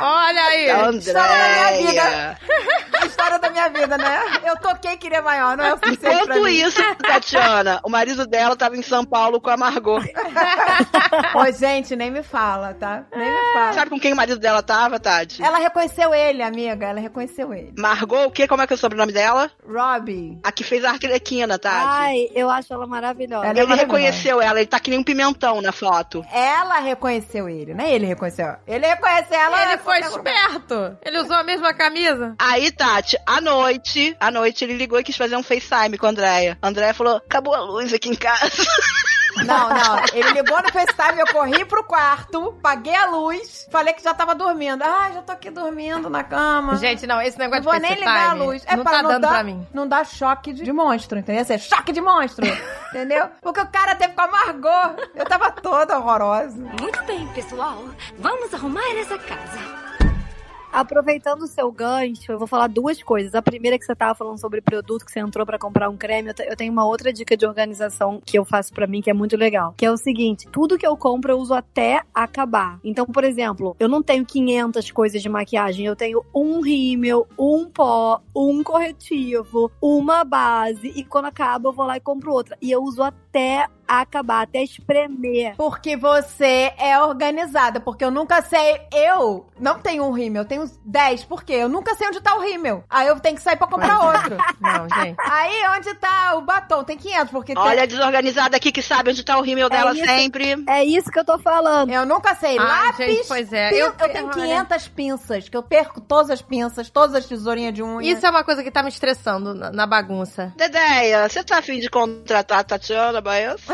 Olha aí. Andréia! História da minha vida, né? Eu toquei queria maior, não é o suficiente Enquanto isso, Tatiana, o marido dela tava em São Paulo com a Margot. Ô, gente, nem me fala, tá? Nem me fala. Sabe com quem o marido dela tava, Tati? Ela reconheceu ele, amiga. Ela reconheceu ele. Margot, o quê? Como é que é o sobrenome dela? Robbie. A que fez a arquerequina, Tati. Ai, eu acho ela maravilhosa. Ela é ele maravilhosa. reconheceu ela, ele tá que nem um pimentão na foto. Ela reconheceu ele, não é ele reconheceu. Ele reconheceu ela. Ele foi esperto. Ele usou a mesma camisa. Aí, Tati, à noite, à noite ele ligou e quis fazer um FaceTime com a Andréia. A Andréia falou, acabou a luz aqui em casa. Não, não. Ele ligou no FaceTime, eu corri pro quarto, paguei a luz, falei que já tava dormindo. Ah, já tô aqui dormindo na cama. Gente, não, esse negócio Não vou de nem FaceTime ligar a luz. É não para tá não dando dar, pra mim. Não dá choque de, de monstro, entendeu? Esse é choque de monstro, entendeu? Porque o cara teve com a Margot. Eu tava toda horrorosa. Muito bem, pessoal. Vamos arrumar essa casa. Aproveitando o seu gancho, eu vou falar duas coisas. A primeira é que você tava falando sobre produto que você entrou pra comprar um creme. Eu, eu tenho uma outra dica de organização que eu faço pra mim que é muito legal, que é o seguinte: tudo que eu compro eu uso até acabar. Então, por exemplo, eu não tenho 500 coisas de maquiagem, eu tenho um rímel, um pó, um corretivo, uma base e quando acaba eu vou lá e compro outra. E eu uso até acabar, até espremer. Porque você é organizada. Porque eu nunca sei. Eu não tenho um rímel, eu tenho 10. Por quê? Eu nunca sei onde tá o rímel. Aí eu tenho que sair pra comprar outro. Não, gente. Aí onde tá o batom? Tem 500, porque tem- Olha a desorganizada aqui que sabe onde tá o rímel dela isso. sempre. É isso que eu tô falando. Eu nunca sei. Ai, Lápis. gente, pois é. Eu- Eu, tenho olha- 500 pinças, que eu perco todas as pinças, todas as tesourinhas de unha. Isso é uma coisa que tá me estressando na, na bagunça. Dedeia, você tá afim de contratar a Tatiana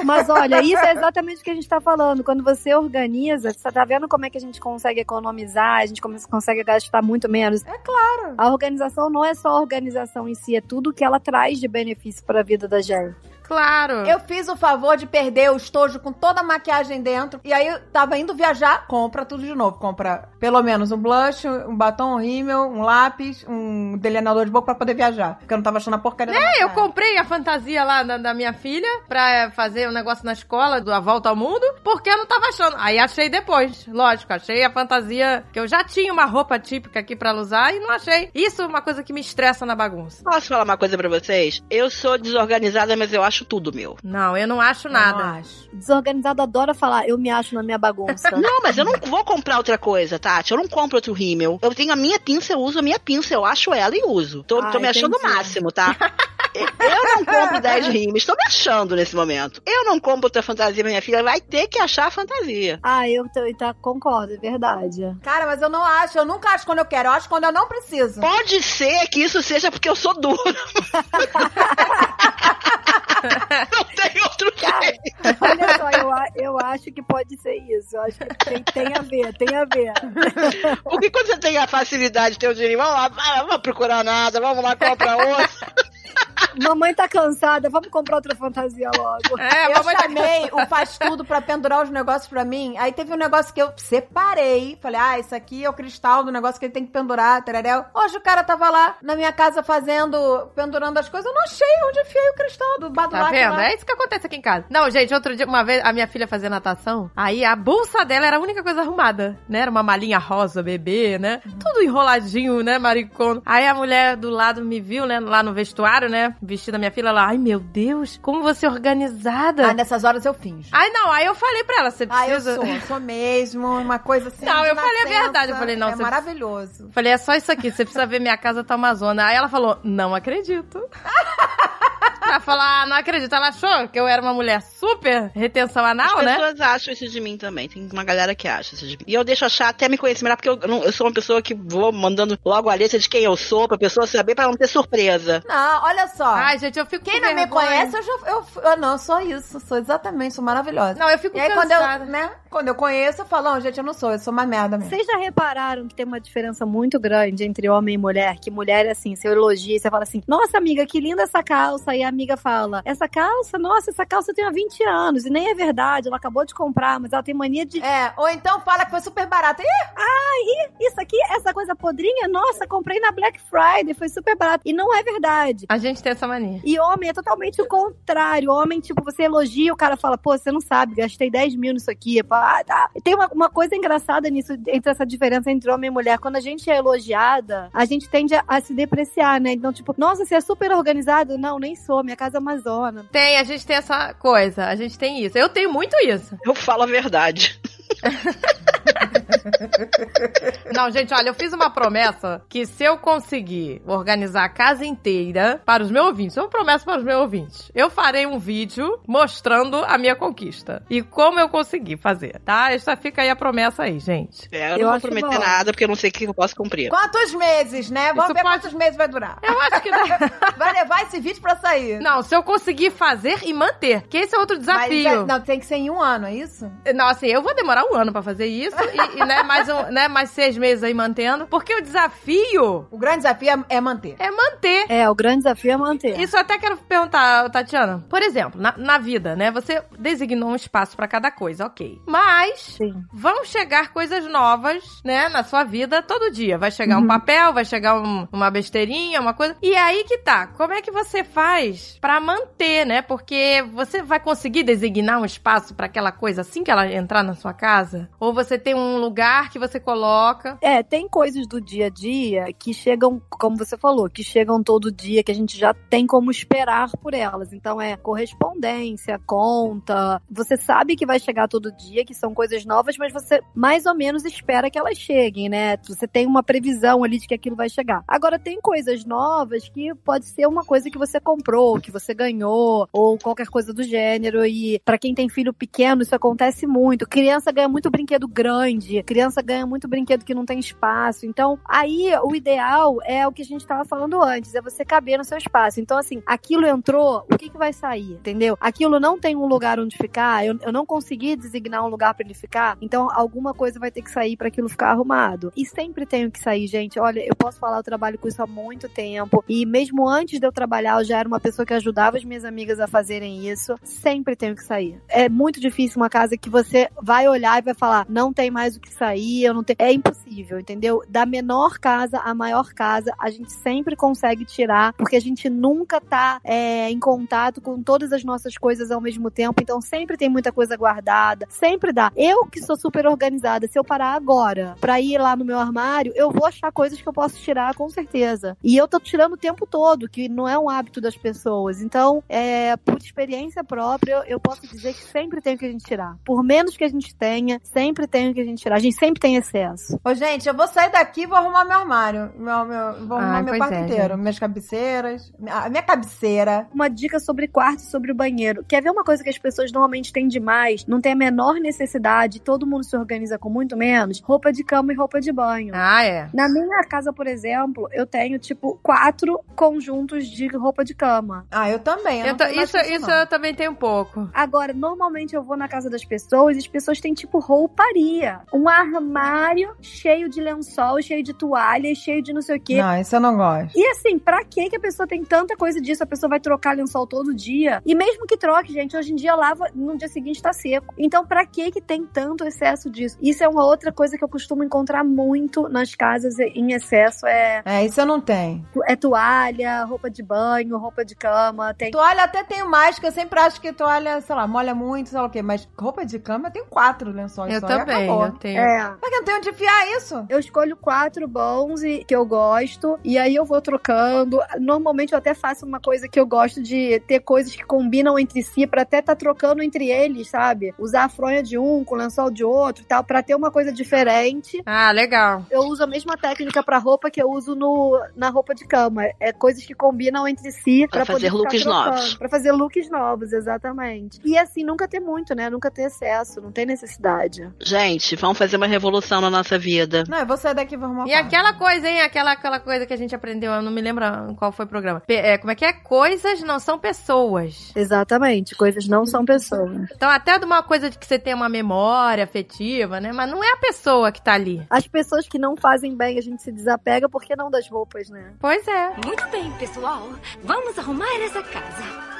Mas olha, isso é exatamente o que a gente tá falando. Quando você organiza, você tá vendo como é que a gente consegue economizar, a gente consegue gastar muito menos. É claro. A organização não é só a organização em si, é tudo que ela traz de benefício pra vida da gente. Claro. Eu fiz o favor de perder o estojo com toda a maquiagem dentro. E aí eu tava indo viajar, compra tudo de novo. Compra pelo menos um blush, um batom, um rímel, um lápis, um delineador de boca pra poder viajar. Porque eu não tava achando a porcaria É, eu comprei a fantasia lá da, da minha filha pra fazer um negócio na escola, do A Volta ao Mundo, porque eu não tava achando. Aí achei depois, lógico, achei a fantasia que eu já tinha uma roupa típica aqui pra ela usar e não achei. Isso é uma coisa que me estressa na bagunça. Posso falar uma coisa pra vocês? Eu sou desorganizada, mas eu acho tudo meu. Não, eu não acho Eu nada. não acho. Desorganizado adora falar, eu me acho na minha bagunça. Não, mas eu não vou comprar outra coisa, Tati. Eu não compro outro rímel. Eu tenho a minha pinça, eu uso a minha pinça. Eu acho ela e uso. Tô, Ah, tô me achando o máximo, tá? Eu não compro 10 rímels. Tô me achando nesse momento. Eu não compro outra fantasia minha filha. Vai ter que achar a fantasia. ah, eu tô- tá, concordo, é verdade. Cara, mas eu não acho. Eu nunca acho quando eu quero. Eu acho quando eu não preciso. Pode ser que isso seja porque eu sou dura. não tem outro jeito. Olha só, eu, eu acho que pode ser isso. Eu acho que tem, tem a ver, tem a ver. Porque quando você tem a facilidade de ter o dinheiro, vamos lá, vamos procurar nada, vamos lá, compra outro. Mamãe tá cansada, vamos comprar outra fantasia logo. É, eu mamãe tá- chamei o faz tudo pra pendurar os negócios pra mim. Aí teve um negócio que eu separei. Falei, ah, isso aqui é o cristal do negócio que ele tem que pendurar, tereréu. Hoje o cara tava lá na minha casa fazendo, pendurando as coisas. Eu não achei onde enfiei o cristal do Tá badulac vendo? lá. É isso que acontece aqui em casa. Não, gente, outro dia, uma vez, a minha filha fazia natação, aí a bolsa dela era a única coisa arrumada, né? Era uma malinha rosa, bebê, né? Tudo enroladinho, né, maricono. Aí a mulher do lado me viu, né, lá no vestuário, né, vestida minha filha lá. Ai, meu Deus, como você é organizada. Ah, nessas horas eu finjo. Ai, não, aí eu falei pra ela, você Ah, eu precisa... sou, sou mesmo, uma coisa assim. Não, eu falei a verdade, eu falei, não, É maravilhoso. Falei, é só isso aqui, você precisa ver minha casa tá uma zona. Aí ela falou, não acredito. ela falou, ah, não acredito. Ela achou que eu era uma mulher super retenção anal, As né? pessoas acham isso de mim também. Tem uma galera que acha isso de mim. E eu deixo achar até me conhecer melhor, porque eu, não- eu sou uma pessoa que vou mandando logo a lista de quem eu sou, pra pessoa saber, pra não ter surpresa. Não, olha só. Ai, gente, eu fico Quem com não me vergonha. conhece, eu já. Eu, eu não, sou isso. Sou exatamente, sou maravilhosa. Não, eu fico E aí, quando eu, né, quando eu conheço, eu falo, não, gente, eu não sou, eu sou uma merda mesmo. Vocês já repararam que tem uma diferença muito grande entre homem e mulher? Que mulher é assim, você elogia, você fala assim, nossa amiga, que linda essa calça. E a amiga fala, essa calça, nossa, essa calça tem há 20 anos. E nem é verdade, ela acabou de comprar, mas ela tem mania de. É, ou então fala que foi super barato. Ih, Isso aqui, essa coisa podrinha, nossa, comprei na Black Friday, foi super barato. E não é verdade. A gente tem essa mania. E homem é totalmente o contrário. Homem, tipo, você elogia, o cara fala, pô, você não sabe, gastei 10 mil nisso aqui. Pá, tá. Tem uma, uma coisa engraçada nisso, entre essa diferença entre homem e mulher. Quando a gente é elogiada, a gente tende a, a se depreciar, né? Então, tipo, nossa, você é super organizado. Não, nem sou, minha casa é uma zona. Tem, a gente tem essa coisa. A gente tem isso. Eu tenho muito isso. Eu falo a verdade. Não, gente, olha, eu fiz uma promessa que se eu conseguir organizar a casa inteira para os meus ouvintes, uma promessa para os meus ouvintes, eu farei um vídeo mostrando a minha conquista e como eu consegui fazer, tá? Essa fica aí a promessa aí, gente. É, eu, Eu não vou prometer nada, porque eu não sei o que eu posso cumprir. quantos meses, né? Vamos Isso ver pode- quantos meses vai durar. Eu acho que dá. Vai levar esse vídeo pra sair. Não, se eu conseguir fazer e manter, que esse é outro Mas, desafio. é, não, tem que ser em um ano, é isso? Não, assim, eu vou demorar um ano pra fazer isso e, e, né, mais, um, né, mais seis meses aí mantendo. Porque o desafio O grande desafio é, é manter. é manter. É, o grande desafio é manter. Isso eu até quero perguntar, Tatiana. Por exemplo, na, na vida, né? Você designou um espaço pra cada coisa, ok. Mas Sim. vão chegar coisas novas, né, na sua vida todo dia. Vai chegar um papel, vai chegar um- uma besteirinha, uma coisa. E aí que tá. Como é que você faz pra manter, né? Porque você vai conseguir designar um espaço pra aquela coisa assim que ela entrar na sua casa? Ou você tem um lugar que você coloca? É, tem coisas do dia a dia que chegam, como você falou, que chegam todo dia, que a gente já tem como esperar por elas. Então é correspondência, conta. Você sabe que vai chegar todo dia, que são coisas novas, mas você mais ou menos espera que elas cheguem, né? Você tem uma previsão ali de que aquilo vai chegar. Agora, tem coisas novas que pode ser uma coisa que você comprou, que você ganhou, ou qualquer coisa do gênero. E pra quem tem filho pequeno, isso acontece muito. Criança ganha muito brinquedo grande, criança ganha muito brinquedo que não tem espaço. Então, aí o ideal é o que a gente tava falando antes, é você caber no seu espaço. Então, assim, aquilo entrou, o que que vai sair? Entendeu? Aquilo não tem um lugar onde ficar, eu, eu não consegui designar um lugar pra ele ficar, então alguma coisa vai ter que sair pra aquilo ficar arrumado. E sempre tenho que sair, gente. Olha, eu posso falar, eu trabalho com isso há muito tempo. E mesmo antes de eu trabalhar, eu já era uma pessoa que ajudava as minhas amigas a fazerem isso. Sempre tenho que sair. É muito difícil uma casa que você vai olhar e vai falar, não tem mais o que sair, eu não tenho. É impossível, entendeu? Da menor casa à maior casa, a gente sempre consegue tirar, porque a gente nunca tá é, em contato com todas as nossas coisas ao mesmo tempo. Então sempre tem muita coisa guardada. Sempre dá. Eu que sou super organizada, se eu parar agora pra ir lá no meu armário, eu vou achar coisas que eu posso tirar com certeza. E eu tô tirando o tempo todo, que não é um hábito das pessoas. Então, é, por experiência própria, eu, eu posso dizer que sempre tem o que a gente tirar. Por menos que a gente tenha, sempre tem o que a gente tirar. A gente sempre tem excesso. Ô, gente, eu vou sair daqui e vou arrumar meu armário. Meu, meu, vou arrumar Ai, meu quarto é, inteiro. gente. Minhas cabeceiras. A minha cabeceira. Uma dica sobre quarto e sobre o banheiro. Quer ver uma coisa que as pessoas normalmente têm demais? Não tem a menor necessidade, todo mundo se organiza com muito menos? Roupa de cama e roupa de banho. Ah, é. Na minha casa, por exemplo, eu tenho, tipo, quatro conjuntos de roupa de cama. Ah, eu também. Eu Eu ta- mais isso isso não. eu também tenho um pouco. Agora, normalmente eu vou na casa das pessoas e as pessoas têm, tipo, rouparia. Um armário cheio de lençol, cheio de toalha, cheio de não sei o quê. Não, isso eu não gosto. E assim, pra que que a pessoa tem tanta coisa disso? A pessoa vai trocar lençol todo dia. E mesmo que troque, gente, hoje em dia lava, no dia seguinte tá seco. Então, pra que que tem tanto excesso disso? Isso é uma outra coisa que eu costumo encontrar muito nas casas em excesso. É, É, isso eu não tenho. é toalha, roupa de banho, roupa de cama. Tem Toalha até tenho mais, que eu sempre acho que toalha, sei lá, molha muito, sei lá o quê. Mas roupa de cama eu tenho quatro lençóis Eu só. também, eu tenho. É, Mas que eu não tenho onde enfiar isso? eu escolho quatro bons e que eu gosto, e aí eu vou trocando. Normalmente eu até faço uma coisa que eu gosto de ter coisas que combinam entre si, pra até tá trocando entre eles, sabe? Usar a fronha de um com o lençol de outro e tal, pra ter uma coisa diferente. Ah, legal. Eu uso a mesma técnica pra roupa que eu uso no, na roupa de cama. É coisas que combinam entre si Pra pra, fazer looks novos. Pra fazer looks novos, exatamente. E assim, nunca ter muito, né? Nunca ter excesso, não tem necessidade. Gente, vamos fazer uma revolução na nossa vida. Não, eu vou sair daqui e vou arrumar E aquela coisa, hein? Aquela, aquela coisa que a gente aprendeu, eu não me lembro qual foi o programa. Pe- é, como é que é? Coisas não são pessoas. Exatamente, coisas não são pessoas. Então, até de uma coisa de que você tem uma memória afetiva, né? Mas não é a pessoa que tá ali. As pessoas que não fazem bem, a gente se desapega, por que não das roupas, né? Pois é. Muito bem, pessoal. Vamos arrumar essa casa.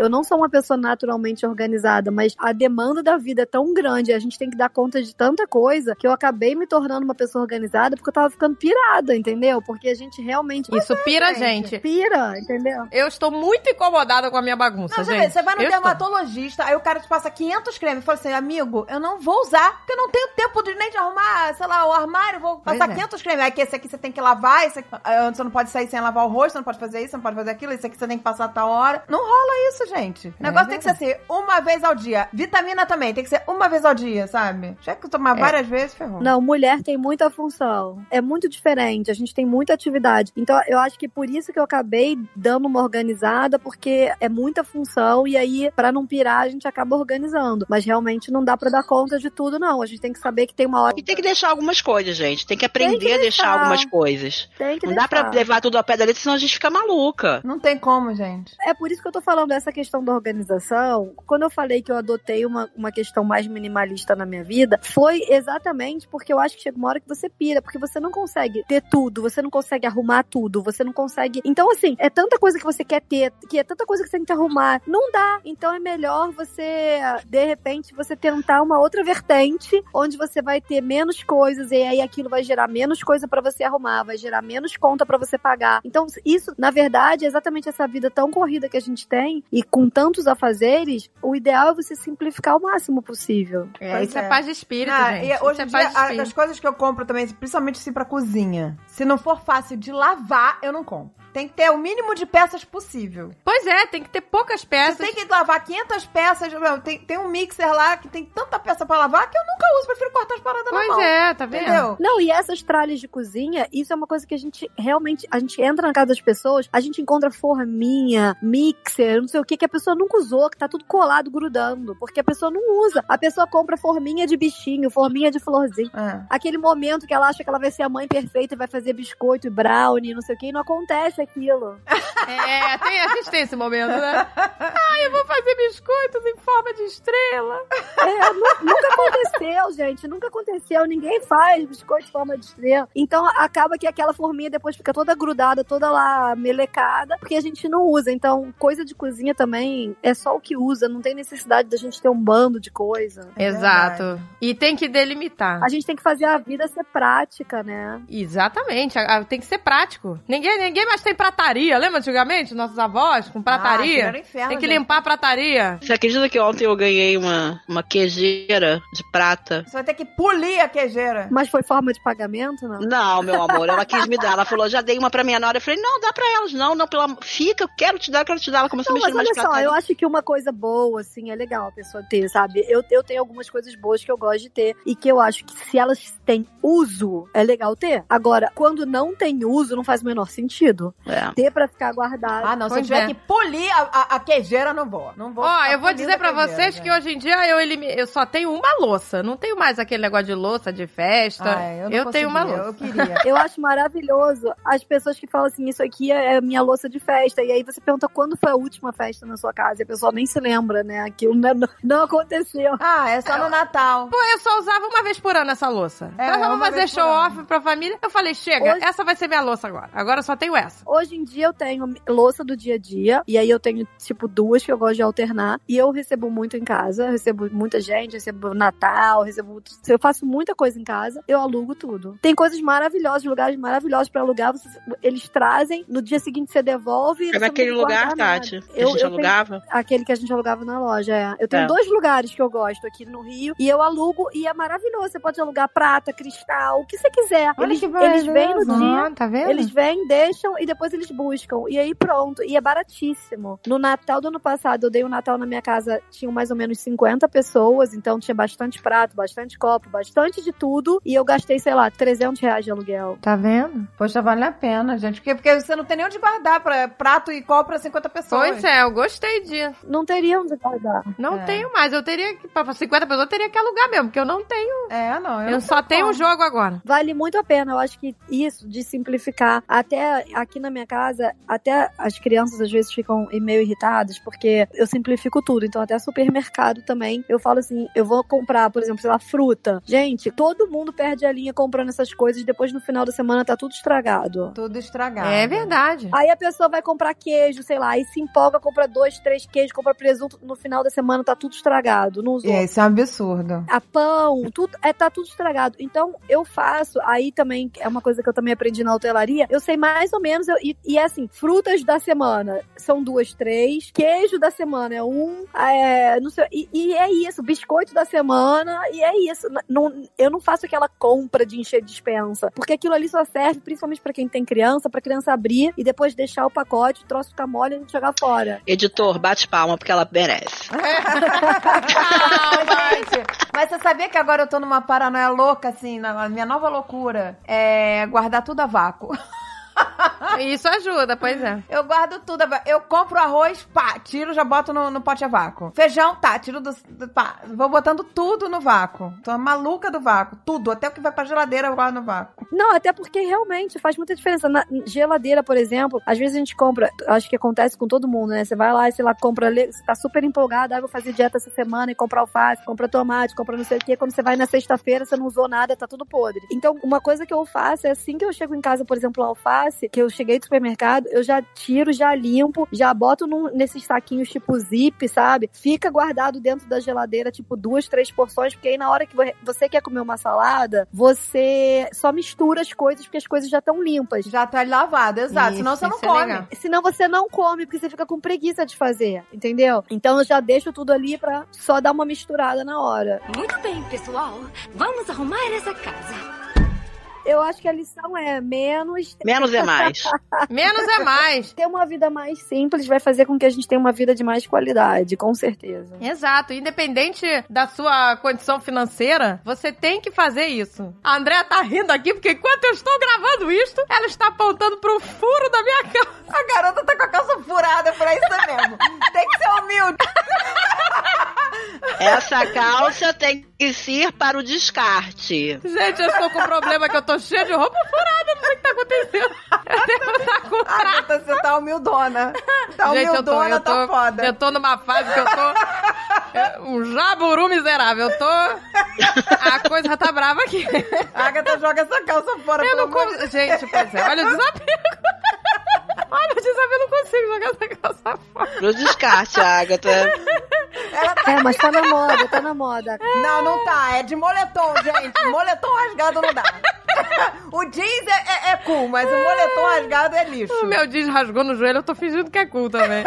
Eu não sou uma pessoa naturalmente organizada, mas a demanda da vida é tão grande, a gente tem que dar conta de tanta coisa, que eu acabei me tornando uma pessoa organizada porque eu tava ficando pirada, entendeu? Porque a gente realmente. Isso pira a gente. Pira, entendeu? Eu estou muito incomodada com a minha bagunça, Não, você, gente. você vai no Eu estou. dermatologista, aí o cara te passa 500 cremes e fala assim, amigo, eu não vou usar, porque eu não tenho tempo de nem de arrumar, sei lá, o armário, vou Pois passar é. 500 cremes. Aí que esse aqui você tem que lavar, esse aqui, ah, você não pode sair sem lavar o rosto, você não pode fazer isso, você não pode fazer aquilo, esse aqui você tem que passar a tal hora. Não rola isso, gente. O É negócio tem que ser assim, uma vez ao dia. Vitamina também, tem que ser uma vez ao dia, sabe? Já que eu tomar É. várias vezes, ferrou. Não, mulher tem muita função. É muito diferente. A gente tem muita atividade. Então, eu acho que por isso que eu acabei dando uma organizada, porque é muita função e aí, pra não pirar, a gente acaba organizando. Mas realmente não dá pra dar conta de tudo, não. A gente tem que saber que tem uma hora. E tem que deixar algumas coisas, gente. Tem que aprender Tem que a deixar deixar. algumas coisas. Tem que Não dá pra deixar. levar tudo ao pé da letra, senão a gente fica maluca. Não tem como, gente. É por isso que eu tô falando essa questão questão da organização, quando eu falei que eu adotei uma, uma questão mais minimalista na minha vida, foi exatamente porque eu acho que chega uma hora que você pira, porque você não consegue ter tudo, você não consegue arrumar tudo, você não consegue. Então, assim, é tanta coisa que você quer ter, que é tanta coisa que você tem que arrumar. Não dá. Então é melhor você, de repente, você tentar uma outra vertente, onde você vai ter menos coisas, e aí aquilo vai gerar menos coisa pra você arrumar, vai gerar menos conta pra você pagar. Então, isso, na verdade, é exatamente essa vida tão corrida que a gente tem, e com tantos afazeres, o ideal é você simplificar o máximo possível. É, Pois isso é. é. paz de espírito, Ah, gente. e Isso hoje é em paz dia, de a- as coisas que eu compro também, principalmente assim pra cozinha, se não for fácil de lavar, eu não compro. Tem que ter o mínimo de peças possível. Pois é, tem que ter poucas peças. Você tem que lavar 500 peças. Tem, tem um mixer lá que tem tanta peça pra lavar que eu nunca uso. Prefiro cortar as paradas na Pois mão. é, tá vendo? Entendeu? Não, e essas tralhas de cozinha, isso é uma coisa que a gente realmente, a gente entra na casa das pessoas, a gente encontra forminha, mixer, não sei o que, que a pessoa nunca usou, que tá tudo colado, grudando, porque a pessoa não usa. A pessoa compra forminha de bichinho, forminha de florzinha. É. Aquele momento que ela acha que ela vai ser a mãe perfeita e vai fazer biscoito e brownie, não sei o que, e não acontece aquilo. É, tem, a gente tem esse momento, né? Ai, eu vou fazer biscoitos em forma de estrela. É, nu- nunca aconteceu, gente. Nunca aconteceu. Ninguém faz biscoito de forma de estrela. Então acaba que aquela forminha depois fica toda grudada, toda lá melecada, porque a gente não usa. Então, coisa de cozinha também é só o que usa. Não tem necessidade da gente ter um bando de coisa. É Exato. E tem que delimitar. A gente tem que fazer a vida ser prática, né? Exatamente, tem que ser prático. Ninguém, ninguém mais tem prataria. Lembra antigamente, nossos avós com Ah, prataria? aquilo era um inferno, tem que gente. limpar a prataria. Você acredita que ontem eu ganhei uma, uma queijeira de prata? Você vai ter que polir a queijeira. Mas foi forma de pagamento, não? Não, meu amor, ela quis me dar. Ela falou, já dei uma pra minha nora. Eu falei, não, dá pra elas. Não, não, pela... fica, eu quero te dar, eu quero te dar. Ela começou Não, a mexer mas mais olha só, prata. eu acho que uma coisa boa, assim, é legal a pessoa ter, sabe? Eu, eu tenho algumas coisas boas que eu gosto de ter e que eu acho que se elas têm uso, é legal ter. Agora, quando não tem uso, não faz o menor sentido. É. Ter pra ficar guardado. Ah, não. Se eu tiver é. que polir a, a, a queijeira, não vou. Não vou. Ó, eu vou dizer pra vocês gente. que hoje em dia eu, elimi- eu só tenho uma louça. Não tenho mais aquele negócio de louça de festa. Ai, eu não tenho uma louça. Eu queria. Eu acho maravilhoso as pessoas que falam assim, isso aqui é a minha louça de festa. E aí você pergunta quando foi a última festa na sua casa. E a pessoa nem se lembra, né? Aquilo não, não aconteceu. Ah, é só no Natal. Pô, eu só usava uma vez por ano essa louça. É, então eu vou fazer show off pra família. Eu falei, chega, Hoje- essa vai ser minha louça agora. Agora eu só tenho essa. Hoje em dia eu tenho louça do dia a dia. E aí eu tenho, tipo, duas que eu gosto de alternar. E eu recebo muito em casa. Eu recebo muita gente, recebo Natal, recebo. Eu faço muita coisa em casa. Eu alugo tudo. Tem coisas maravilhosas, lugares maravilhosos pra alugar. Você- eles trazem, no dia seguinte você devolve. e É naquele lugar, guardar nada. Tati, que Eu- a gente eu tenho- alugava. Aquele que a gente alugava na loja, é. Eu tenho É. dois lugares que eu gosto aqui no Rio e eu alugo e é maravilhoso. Você pode alugar prata, cristal, o que você quiser. Olha eles, que eles vêm no dia. Ah, tá vendo? Eles vêm, deixam e depois eles buscam. E aí pronto. E é baratíssimo. No Natal do ano passado, eu dei um Natal na minha casa, tinham mais ou menos 50 pessoas, então tinha bastante prato, bastante copo, bastante de tudo. E eu gastei, sei lá, 300 reais de aluguel. Tá vendo? Poxa, vale a pena, gente. Porque, porque você não tem nem onde guardar pra prato e copo pra 50 pessoas. Pois é, eu gostei disso. Não teria onde guardar. Não É. tenho mais. Eu teria que, pra 50 pessoas, eu teria que alugar mesmo, porque eu não tenho. É, não. Eu, não só tenho como. jogo agora. Vale muito a pena. Eu acho que isso de simplificar. Até aqui na minha casa, até as crianças às vezes ficam meio irritadas, porque eu simplifico tudo. Então, até supermercado também. Eu falo assim: eu vou comprar, por exemplo, sei lá, fruta. Gente, todo mundo perde a linha comprando essas coisas. Depois no final da semana tá tudo estragado. Tudo estragado. É verdade. Aí a pessoa vai comprar queijo, sei lá, e se empolga, compra dois, três queijos, compra presunto. No final da semana tá tudo estragado. Não usou. É, isso é um absurdo. a pão, tudo, é, tá tudo estragado. Então, eu faço, aí também, é uma coisa que eu também aprendi na hotelaria, eu sei mais ou menos, eu- e, e é assim, frutas da semana são duas, três, queijo da semana é um, é, não sei, e, e é isso, biscoito da semana, e é isso. Não, eu não faço aquela compra de encher dispensa, porque aquilo ali só serve, principalmente pra quem tem criança, pra criança abrir e depois deixar o pacote, o troço ficar mole e a gente jogar fora. Editor, bate palma, porque ela merece. Ah, gente, mas você sabia que agora eu tô numa paranoia louca, assim, na na minha nova loucura? É guardar tudo a vácuo. Isso ajuda, pois é. Eu guardo tudo. Eu compro arroz, pá, tiro, já boto no, no pote a vácuo. Feijão, tá, tiro do, do- pá. Vou botando tudo no vácuo. Tô maluca do vácuo. Tudo. Até o que vai pra geladeira eu guardo no vácuo. Não, até porque realmente faz muita diferença. Na geladeira, por exemplo, às vezes a gente compra, acho que acontece com todo mundo, né? Você vai lá e, sei lá, compra, você tá super empolgado, ah, vou fazer dieta essa semana e comprar alface, compra tomate, compra não sei o quê. Quando você vai na sexta-feira, você não usou nada, tá tudo podre. Então, uma coisa que eu faço é assim que eu chego em casa, por exemplo, alface, que eu cheguei do supermercado, eu já tiro, já limpo, já boto num- nesses saquinhos tipo zip, sabe? Fica guardado dentro da geladeira, tipo, duas, três porções, porque aí na hora que vo- você quer comer uma salada, você só mistura as coisas, porque as coisas já estão limpas. Já tá lavado, exato. Isso, Senão você não é come. legal. Senão você não come, porque você fica com preguiça de fazer, entendeu? Então eu já deixo tudo ali pra só dar uma misturada na hora. Muito bem, pessoal. Vamos arrumar essa casa. Eu acho que a lição é menos. Menos é mais. Menos é mais. Ter uma vida mais simples vai fazer com que a gente tenha uma vida de mais qualidade, com certeza. Exato. Independente da sua condição financeira, você tem que fazer isso. A Andrea tá rindo aqui porque enquanto eu estou gravando isto, ela está apontando pro furo da minha calça. A garota tá com a calça furada, por isso mesmo. Tem que ser humilde. Essa calça tem que ser para o descarte. Gente, eu estou com um problema que eu tô cheia de roupa furada. Não sei o que tá acontecendo. Eu devo estar com trauma. Agatha, você tá humildona. Tá Gente, eu tô, humildona, eu tô, tá foda. eu tô numa fase que eu tô é, um jaburu miserável. Eu tô, a coisa já tá brava aqui. A Agatha joga essa calça fora, Eu não consigo. Gente, pois é, olha o desapego. Olha o desapego, eu não consigo jogar essa calça fora. Pro descarte, Agatha. É, mas tá na moda, tá na moda. Não, não tá. É de moletom, gente. Moletom rasgado não dá. O jeans é, é, é cool, mas o moletom rasgado é lixo. O meu jeans rasgou no joelho, eu tô fingindo que é cool também.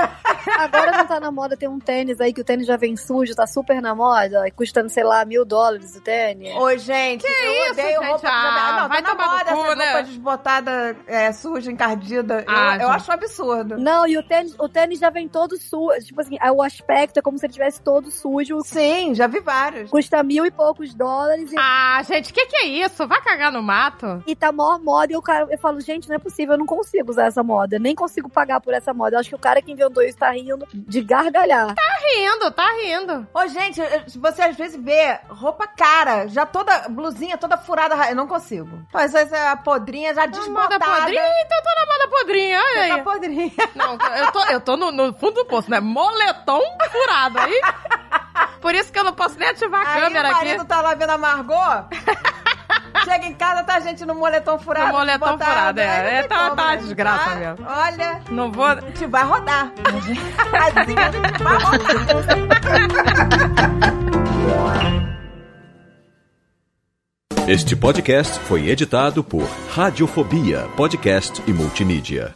Agora não tá na moda, tem um tênis aí que o tênis já vem sujo, tá super na moda, e custando, sei lá, mil dólares o tênis. Ô, gente, eu isso, odeio gente? roupa que já Ah, Não, vai tá na tomar no moda cu, essa né? roupa desbotada, é, suja, encardida. Ah, eu, eu acho um absurdo. Não, e o tênis, o tênis já vem todo sujo. Tipo assim, o aspecto é como se ele tivesse todo sujo. Sim, já vi vários. Custa mil e poucos dólares e, Ah, gente, o que, que é isso? Vai cagar no mato? e tá mó moda. E o cara, eu falo, gente, não é possível, eu não consigo usar essa moda. Nem consigo pagar por essa moda. Eu acho que o cara que inventou isso tá rindo de gargalhar. Tá rindo, tá rindo. Ô, gente, você às vezes vê roupa cara, já toda, blusinha toda furada, eu não consigo. Mas essa é a podrinha já Na moda desbotada. podrinha, então eu tô na moda podrinha, Tá podrinha. Não, eu tô, eu tô no, no fundo do poço, né? Moletom furado aí. Por isso que eu não posso nem ativar a Aí câmera o aqui. marido tá lá vendo a Margot. Chega em casa, tá a gente no moletom furado. No moletom desbotado. furado, é. É, tá- como, tá né? desgraça Tá? mesmo. Olha, Não vou. a gente vai rodar. A gente vai rodar. Este podcast foi editado por Radiofobia, podcast e multimídia.